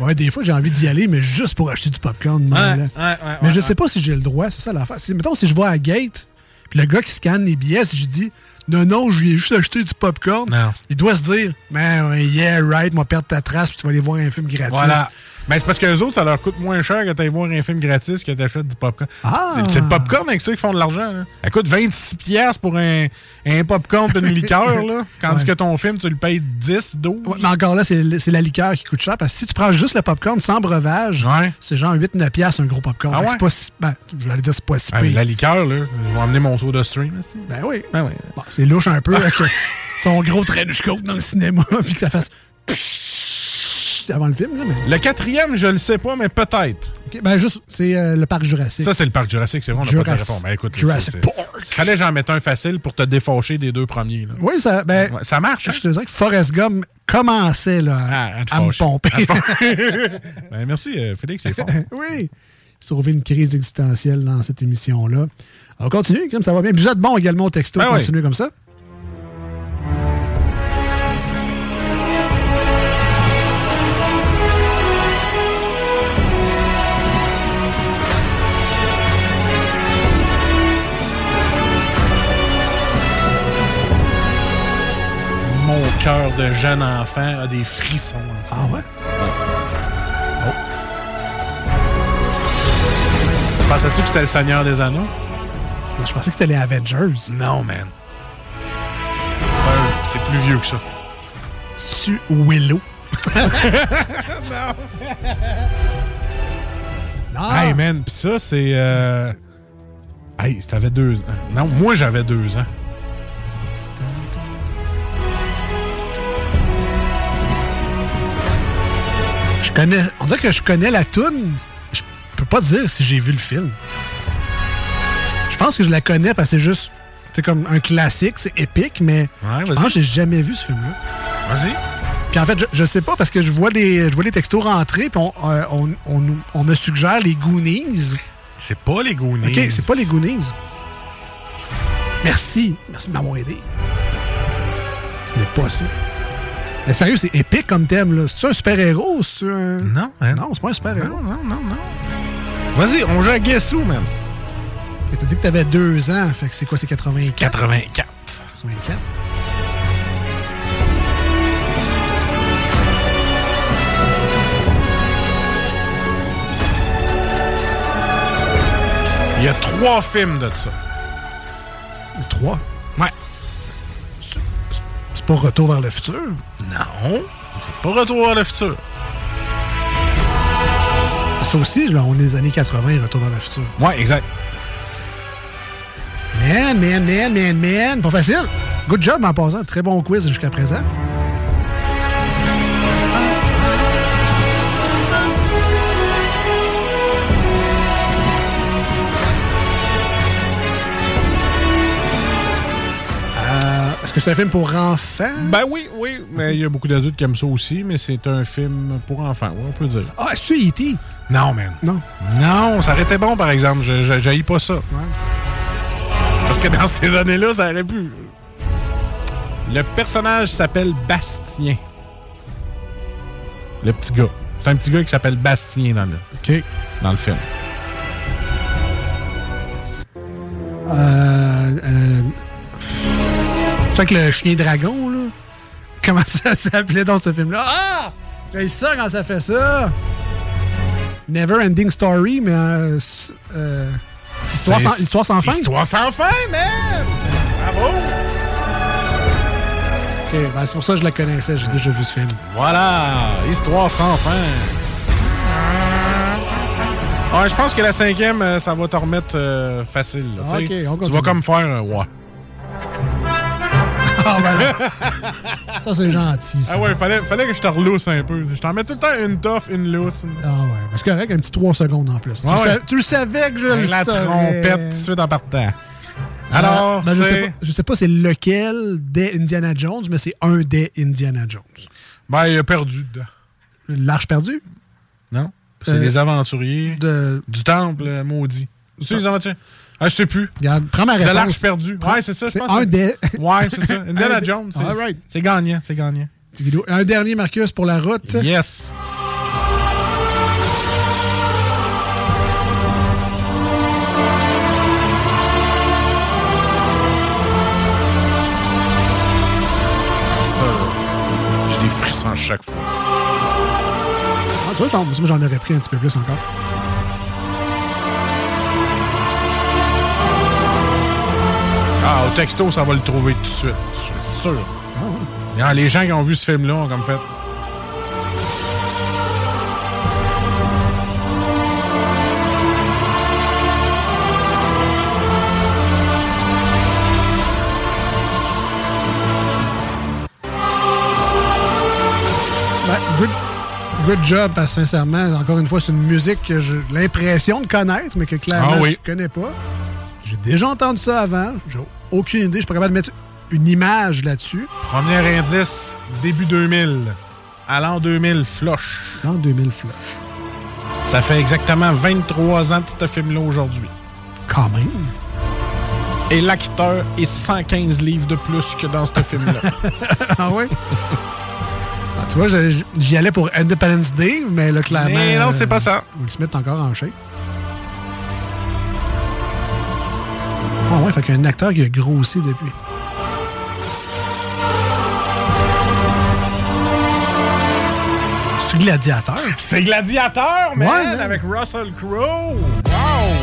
Ouais, des fois, j'ai envie d'y aller, mais juste pour acheter du popcorn. Ouais, là. ouais, ouais, mais je sais pas si j'ai le droit, c'est ça l'affaire. Si, mettons, si je vais à Gate, puis le gars qui scanne les billets, si je dis non, non, je lui ai juste acheté du popcorn, il doit se dire, man, ouais, yeah, right, moi perdre ta trace, puis tu vas aller voir un film gratis. Voilà. Mais c'est parce que les autres, ça leur coûte moins cher que d'aller voir un film gratis que t'achètes du popcorn. Ah! C'est- le popcorn avec ceux qui font de l'argent. là. Ça coûte 26 piastres pour un, un popcorn et une liqueur. Là. Tandis Ouais. que ton film, tu le payes 10, 12. Ouais, mais encore là, c'est c'est la liqueur qui coûte cher, parce que si tu prends juste le popcorn sans breuvage, c'est genre 8-9 piastres un gros popcorn. Ah que c'est pas si- ben, je vais dire c'est pas si Ah, pire. la liqueur, là, je vais emmener mon stream. là, tu sais. Ben oui. Ben oui. Bon, c'est louche un peu avec son gros trench coat dans le cinéma, puis que ça fasse avant le film. Là, mais... Le quatrième, je le sais pas, mais peut-être. Ok, ben juste, c'est euh, le parc Jurassique. Ça, c'est le parc Jurassique, c'est vrai, on n'a pas de réponse. Ben, écoute, Jurassic c'est- Fallait j'en mette un facile pour te défaucher des deux premiers. Là. Oui, ça, ben, ça marche. hein? Je te dirais que Forrest Gump commençait là, à, te à me pomper. À te fâcher. Ben, merci, euh, Félix, c'est fort. oui. Sauver une crise existentielle dans cette émission-là. On continue, comme ça va bien. Vous êtes bon également au texto. Ben oui. Continuez comme ça. Cœur de jeune enfant a des frissons. Ah ouais? Tu pensais-tu que c'était le Seigneur des Anneaux? Je pensais que c'était les Avengers. Non, man. C'est un- plus vieux que ça. C'est Willow? non. Non. Hey, man, pis ça, c'est. Euh... Hey, t'avais deux ans. Non, moi, j'avais deux ans. Je connais. On dirait que je connais la toune. Je peux pas dire si j'ai vu le film. Je pense que je la connais parce que c'est juste. C'est comme un classique, c'est épique, mais je vas-y. pense que j'ai jamais vu ce film-là. Vas-y. Puis en fait, je, je sais pas parce que je vois les, je vois les textos rentrer, puis on, euh, on, on on me suggère les Goonies. C'est pas les Goonies. Ok, c'est pas les Goonies. Merci. Merci de m'avoir aidé. Ce n'est pas ça. Mais sérieux, c'est épique comme thème, là. C'est un super-héros ou c'est un. Non, hein? Non, c'est pas un super-héros. Non, non, non, non. Vas-y, on joue à Guess Who, man. T'as dit que t'avais deux ans, fait que c'est quoi, c'est 84? 84. 84. Il y a trois films de ça. Trois? Ouais. C'est pas Retour vers le futur? Non. C'est pas Retour vers le futur. Ça aussi, là, on est des années 80, Retour vers le futur. Ouais, exact. Man, man, man, man, man. Pas facile. Good job en passant. Très bon quiz jusqu'à présent. Est-ce que c'est un film pour enfants? Ben oui, oui. Mais il y a beaucoup d'adultes qui aiment ça aussi, mais c'est un film pour enfants, ouais, on peut dire. Ah, c'est E.T.? Non, man. Non. Non, ça aurait été bon, par exemple. Je j'haïs pas ça. Parce que dans ces années-là, ça aurait pu. Le personnage s'appelle Bastien. Le petit gars. C'est un petit gars qui s'appelle Bastien dans le, OK. dans le film. Euh, euh, avec le chien dragon, là. Comment ça s'appelait dans ce film-là? Ah! C'est ça quand ça fait ça. Never Ending Story, mais. euh, euh, histoire, sans, histoire sans fin. Histoire sans fin, man! Bravo! Ok, ben, c'est pour ça que je la connaissais, j'ai déjà vu ce film. Voilà! Histoire sans fin. Ouais, je pense que la cinquième, euh, ça va te remettre euh, facile. là, tu on continue. vas comme faire un ouais. Ah, ben ça, c'est gentil. Ça. Ah ouais, fallait, fallait que je te relousse un peu. Je t'en mets tout le temps une tough, une lousse. Ah ouais, parce que correct, un petit 3 secondes en plus. Tu, Ouais, le ouais. sa- tu le savais que je le La savais. trompette tout de suite en partant. Alors, Euh, ben, je, sais pas, je sais pas c'est lequel des Indiana Jones, mais c'est un des Indiana Jones. Ben, il a perdu dedans. L'Arche perdue? Non? C'est Euh, les aventuriers de... du temple euh, maudit. C'est les aventuriers? Ah, je sais plus. Regarde, prends ma De réponse. l'arche perdue. Ouais, c'est ça, je C'est pense. un des... Ouais, c'est ça. Indiana Jones. c'est- All right. C'est gagnant, c'est gagnant. Un dernier, Marcus, pour la route. Yes. Ça, j'ai des frissons à chaque fois. Ah, toi, moi, j'en aurais pris un petit peu plus encore. Ah, au texto, ça va le trouver tout de suite. Je suis sûr. Ah, Ah, les gens qui ont vu ce film-là ont comme fait. Ben, good, good job, parce que sincèrement, encore une fois, c'est une musique que j'ai l'impression de connaître, mais que clairement, Ah oui. je connais pas. J'ai déjà entendu ça avant. Aucune idée. Je suis pas capable de mettre une image là-dessus. Premier indice, début 2000. À l'an 2000, Flush. L'an 2000 flush. Ça fait exactement 23 ans de ce film-là aujourd'hui. Quand même. Et l'acteur est 115 livres de plus que dans ce film-là. ah ouais? Ah, tu vois, j'y allais pour Independence Day, mais là, clairement. Mais non, c'est pas ça. Will Smith encore en shape. Ah ouais, fait qu'il y a un acteur qui a grossi depuis. C'est Gladiateur? C'est Gladiateur, man, Ouais, avec Russell Crowe. Wow!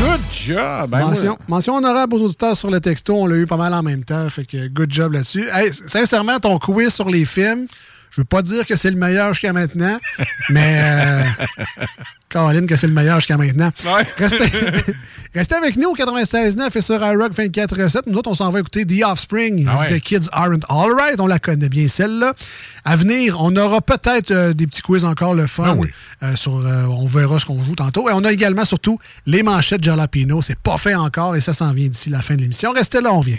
Good job! Ben, mention, moi- mention honorable aux auditeurs sur le texto. On l'a eu pas mal en même temps. Fait que good job là-dessus. Hey, sincèrement, ton quiz sur les films, je veux pas dire que c'est le meilleur jusqu'à maintenant, mais euh, Caroline, que c'est le meilleur jusqu'à maintenant. Restez, restez avec nous au 96.9 et sur iRock 24.7. Nous autres, on s'en va écouter The Offspring. Ah ouais. The Kids Aren't Alright. On la connaît bien, celle-là. À venir, on aura peut-être euh, des petits quiz encore le fun. Ah oui. Euh, sur, on verra ce qu'on joue tantôt. Et on a également surtout les manchettes Jalapino. C'est pas fait encore et ça s'en vient d'ici la fin de l'émission. Restez là, on vient.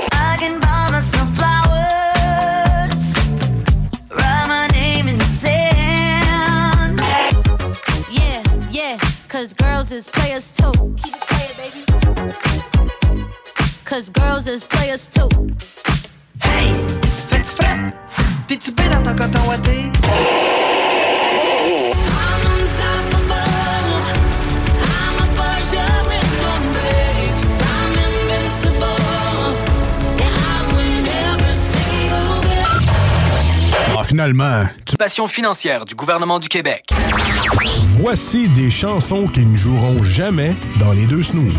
Cause girls is players too. Keep it playing, baby. Cause girls is players too. Hey, fais-tu frais? T'es-tu bien dans ton finalement, tu... Passion financière du gouvernement du Québec. Voici des chansons qui ne joueront jamais dans les deux snooze.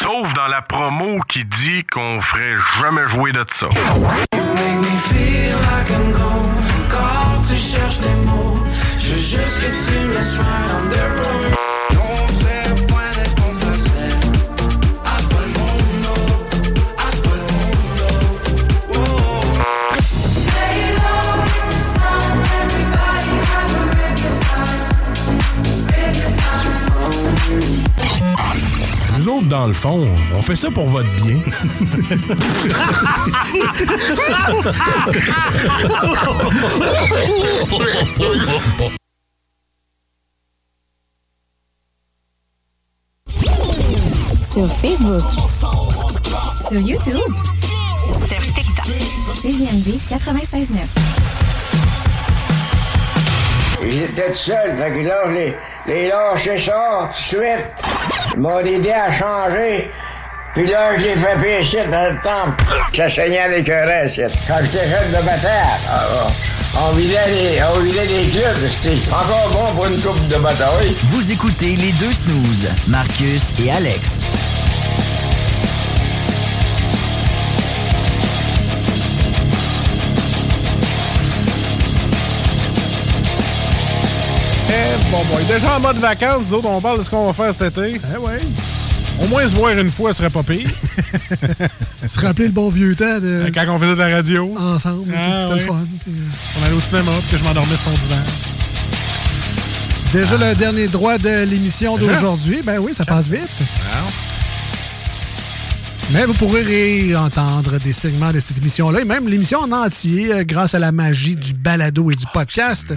Sauf dans la promo qui dit qu'on ferait jamais jouer de ça. Make me feel like I'm gone. Quand tu cherches des mots, je veux juste que tu me laisses right on the road. Nous autres, dans le fond, on fait ça pour votre bien. Sur Facebook. Sur YouTube. Sur TikTok. CGMD 96.9. J'étais tout seul, fait que là, je les, les lâché ça tout de suite. Ils m'ont aidé à changer. Puis là, je l'ai fait pécher dans le temple. Ça saignait avec un reste. Quand j'étais jeune de bataille, ah, ah, on vidait les, on vidait les clubs. C'était encore bon pour une coupe de bataille. Vous écoutez les deux snooze, Marcus et Alex. Eh, bon boy. Déjà en mode vacances, nous autres, on parle de ce qu'on va faire cet été. Eh ouais. Au moins se voir une fois ce serait pas pire. Se rappeler le bon vieux temps de. Quand on faisait de la radio. Ensemble, Ah, c'était ouais. le fun. Puis, euh, On allait au cinéma, puis que je m'endormais sur ton divan. Déjà le dernier droit de l'émission d'aujourd'hui. Ben oui, ça passe vite. Ah. Mais vous pourrez réentendre des segments de cette émission-là et même l'émission en entier euh, grâce à la magie du balado et du podcast.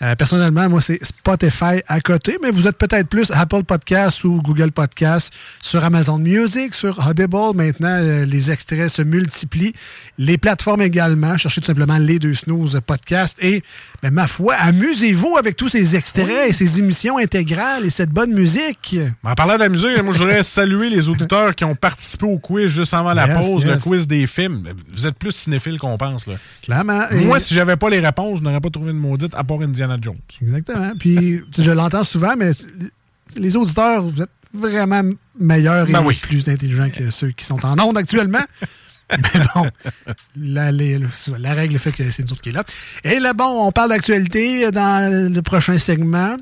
Euh, personnellement, moi, c'est Spotify à côté, mais vous êtes peut-être plus Apple Podcast ou Google Podcast sur Amazon Music, sur Audible. Maintenant, euh, les extraits se multiplient. Les plateformes également. Cherchez tout simplement les deux snooze podcast. Et, ben, ma foi, amusez-vous avec tous ces extraits et ces émissions intégrales et cette bonne musique. En parlant musique, moi, je voudrais saluer les auditeurs qui ont participé au quiz juste avant la Yes, pause, le quiz des films. Vous êtes plus cinéphile qu'on pense. Là. Clairement. Moi, Et- si j'avais pas les réponses, je n'aurais pas trouvé de maudite à part Indiana Jones. Exactement. Puis, je l'entends souvent, mais les auditeurs, vous êtes vraiment meilleurs et Ben oui. plus intelligents que ceux qui sont en onde actuellement. mais bon, la, les- la règle fait que c'est nous autres qui est là. Et là, bon, on parle d'actualité dans le prochain segment.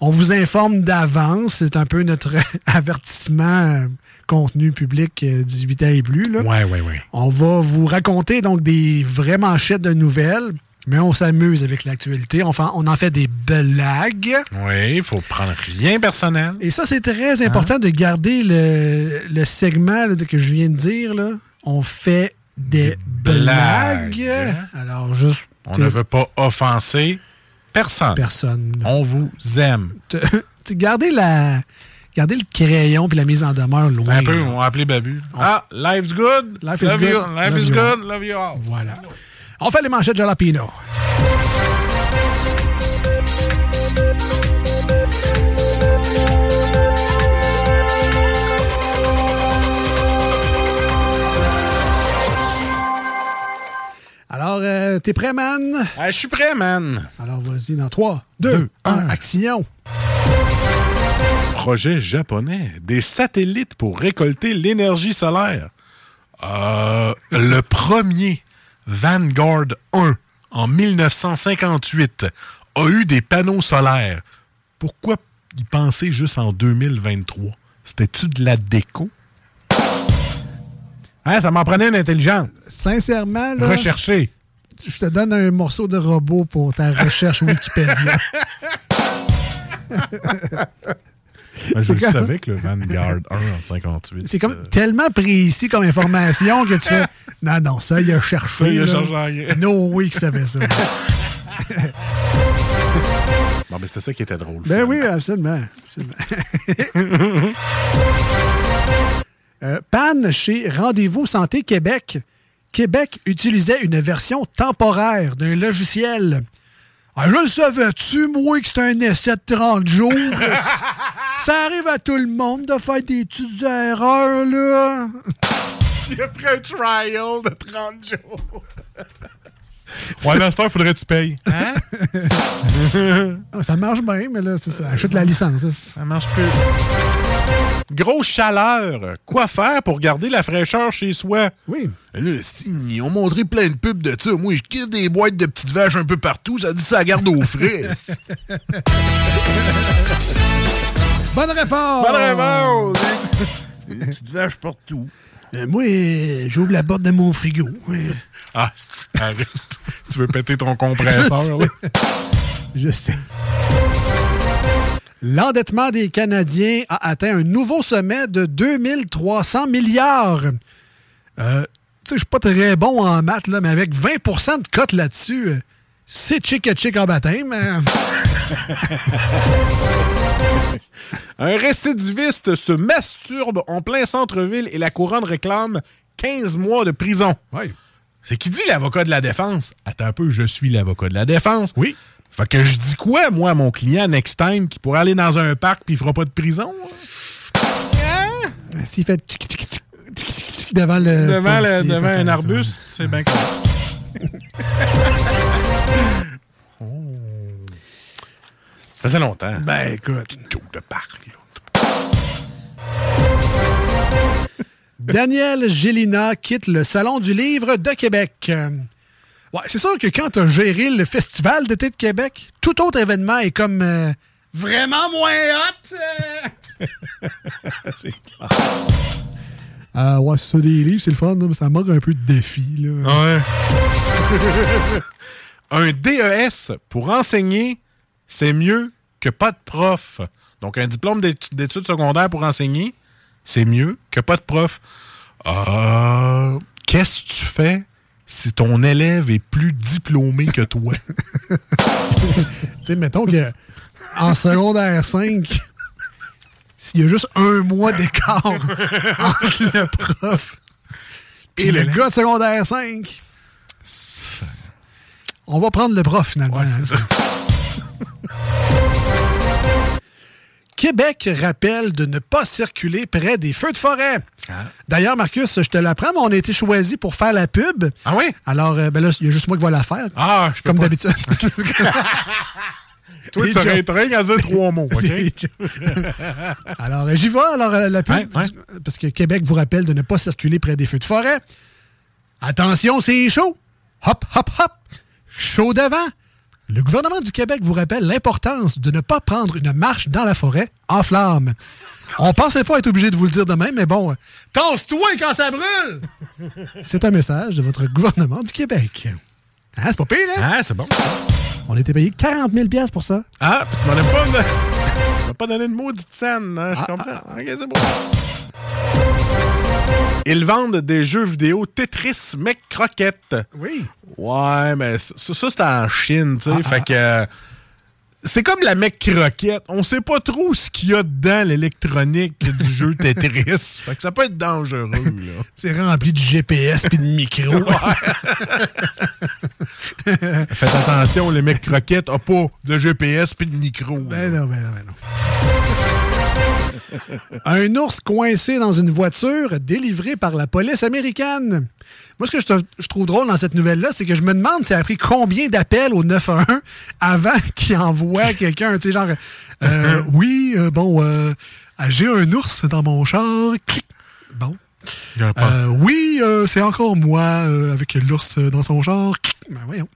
On vous informe d'avance. C'est un peu notre avertissement euh, contenu public euh, 18 ans et plus. Là. Ouais, ouais, ouais. On va vous raconter donc des vraies manchettes de nouvelles, mais on s'amuse avec l'actualité. On, on en fait des blagues. Oui, il faut prendre rien personnel. Et ça, c'est très important de garder le, le segment là, que je viens de dire. Là. On fait des, blagues. blagues. Alors, juste. On ne veut pas offenser personne. Personne. On vous aime. gardez, la, gardez le crayon puis la mise en demeure loin. Un peu, là. on va appeler Babu. Ah, life's good. Life is love good. You. Life Love is you good. all. Love you all. Voilà. On fait les manchettes Jalapino. Alors, euh, t'es prêt, man? je suis prêt, man. Alors, vas-y, dans 3, 2, 1, action. Projet japonais. Des satellites pour récolter l'énergie solaire. Euh, le premier, Vanguard 1, en 1958, a eu des panneaux solaires. Pourquoi y penser juste en 2023? C'était-tu de la déco? Hein, ça m'en prenait une intelligente. Sincèrement, là, Rechercher. je te donne un morceau de robot pour ta recherche Wikipédia. Ben, je C'est le comme- savais que le Vanguard 1 en 58. C'est comme tellement précis comme information que tu fais Non, non, ça, il a cherché. Ça, il a cherché. No way qu'il savait ça. Bon, mais c'était ça qui était drôle. ben oui, absolument. absolument. Euh, panne chez Rendez-vous Santé Québec. Québec utilisait une version temporaire d'un logiciel. Ah, je le savais-tu, moi, que c'est un essai de 30 jours? Ça arrive à tout le monde de faire des petites erreurs, là. Il a pris un trial de 30 jours. Ouais, il faudrait que tu payes. Hein? Ah, ça marche bien, mais là, c'est ça. Achète la licence. Ça marche plus. Grosse chaleur. Quoi faire pour garder la fraîcheur chez soi? Oui. Là, ils ont montré plein de pubs de ça. Moi, je quitte des boîtes de petites vaches un peu partout. Ça dit ça garde au frais. Bonne réponse! Bonne réponse! Des petites vaches partout. Euh, moi, euh, j'ouvre la porte de mon frigo. Euh, Ah, arrête. tu veux péter ton compresseur, là? Je sais. L'endettement des Canadiens a atteint un nouveau sommet de 2300 milliards. Euh, tu sais, je suis pas très bon en maths, là, mais avec 20% de cote là-dessus, c'est chic et chic en baptême. hein. Un récidiviste se masturbe en plein centre-ville et la couronne réclame 15 mois de prison. Oui. C'est qui dit l'avocat de la défense? Attends un peu, je suis l'avocat de la défense. Oui. Fait que je dis quoi, moi, à mon client, next time, qui pourrait aller dans un parc puis il fera pas de prison? hein? S'il fait tchic, tchic, tchic, devant le. devant le- devant un arbuste, c'est bien correct. Ça faisait longtemps. Ben, écoute. Joke de parc, là. Daniel Gélina quitte le Salon du Livre de Québec. Ouais, c'est sûr que quand tu as géré le Festival d'été de Québec, tout autre événement est comme euh, vraiment moins hot. euh. Ah ouais, c'est ça des livres, c'est le fun, mais ça manque un peu de défi. Là. Ouais. un DES pour enseigner, c'est mieux que pas de prof. Donc, un diplôme d'étu- d'études secondaires pour enseigner, c'est mieux que pas de prof. Euh, Qu'est-ce que tu fais si ton élève est plus diplômé que toi? tu sais, mettons que en secondaire 5, s'il y a juste un mois d'écart entre le prof et le gars de secondaire 5, on va prendre le prof finalement. Québec rappelle de ne pas circuler près des feux de forêt. D'ailleurs, Marcus, je te l'apprends, mais on a été choisi pour faire la pub. Ah oui? Alors, euh, ben là, il y a juste moi qui vais la faire. Ah, je peux Comme d'habitude. Toi, tu rien qu'à dire trois mots, OK? Alors, j'y vais. Alors, euh, la pub, parce que Québec vous rappelle de ne pas circuler près des feux de forêt. Attention, c'est chaud. Hop, hop, hop. Chaud devant. Le gouvernement du Québec vous rappelle l'importance de ne pas prendre une marche dans la forêt en flammes. On pensait pas être obligé de vous le dire demain, mais bon, tasse-toi quand ça brûle! C'est un message de votre gouvernement du Québec. Hein, c'est pas pire, hein? Ah, c'est bon. On a été payé 40 000 pour ça. Ah, puis tu m'en as pas, de... tu m'as pas donné de maudite scène, hein, je Ah, comprends. Ok, c'est bon. Ils vendent des jeux vidéo Tetris Mec Croquette. Oui. Ouais, mais ça, ça, c'est en Chine, tu sais. fait que. euh, C'est comme la Mec Croquette. On sait pas trop ce qu'il y a dedans l'électronique du jeu Tetris. fait que ça peut être dangereux, là. C'est rempli de GPS puis de micros. Faites attention, les Mecs Croquettes n'ont pas de GPS puis de micro. Ben non, ben non, ben non. Un ours coincé dans une voiture délivré par la police américaine. Moi, ce que je, te- je trouve drôle dans cette nouvelle-là, c'est que je me demande ça a pris combien d'appels au 911 avant qu'il envoie quelqu'un, tu sais, genre, euh, oui, euh, bon, euh, j'ai un ours dans mon char. Clic. Bon. Euh, oui, c'est encore moi avec l'ours dans son char. Clic. Ben voyons.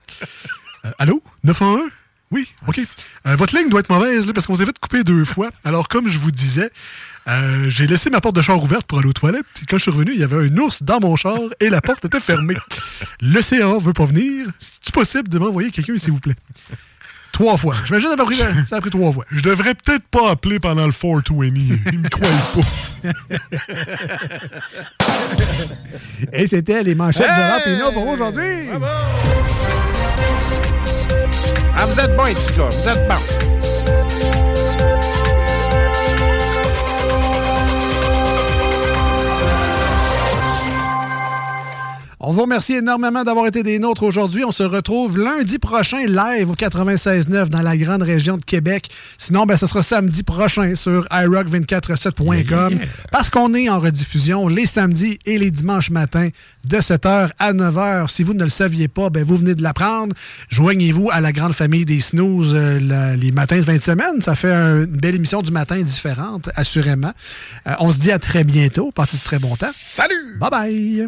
Allô? 911? Oui, OK. Euh, votre ligne doit être mauvaise là, parce qu'on s'est fait couper deux fois. Alors, comme je vous disais, euh, j'ai laissé ma porte de char ouverte pour aller aux toilettes. Et quand je suis revenu, il y avait un ours dans mon char et la porte était fermée. Le CA veut pas venir. C'est possible de m'envoyer quelqu'un, s'il vous plaît? Trois fois. J'imagine ça a pris, ça a pris trois fois. Je devrais peut-être pas appeler pendant le 420. Ils me croient pas. Et c'était les manchettes de Rapino pour aujourd'hui. Ah, vous êtes bon, gars. Vous êtes bon. On vous remercie énormément d'avoir été des nôtres aujourd'hui. On se retrouve lundi prochain live au 96.9 dans la grande région de Québec. Sinon, ben, ce sera samedi prochain sur iRock247.com parce qu'on est en rediffusion les samedis et les dimanches matins de 7h à 9h. Si vous ne le saviez pas, ben, vous venez de l'apprendre. Joignez-vous à la grande famille des snooze euh, la- les matins de fin de semaine. Ça fait un- une belle émission du matin différente, assurément. Euh, on se dit à très bientôt. Passez de très bon temps. Salut! Bye bye!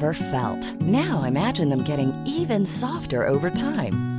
Ever felt. Now imagine them getting even softer over time.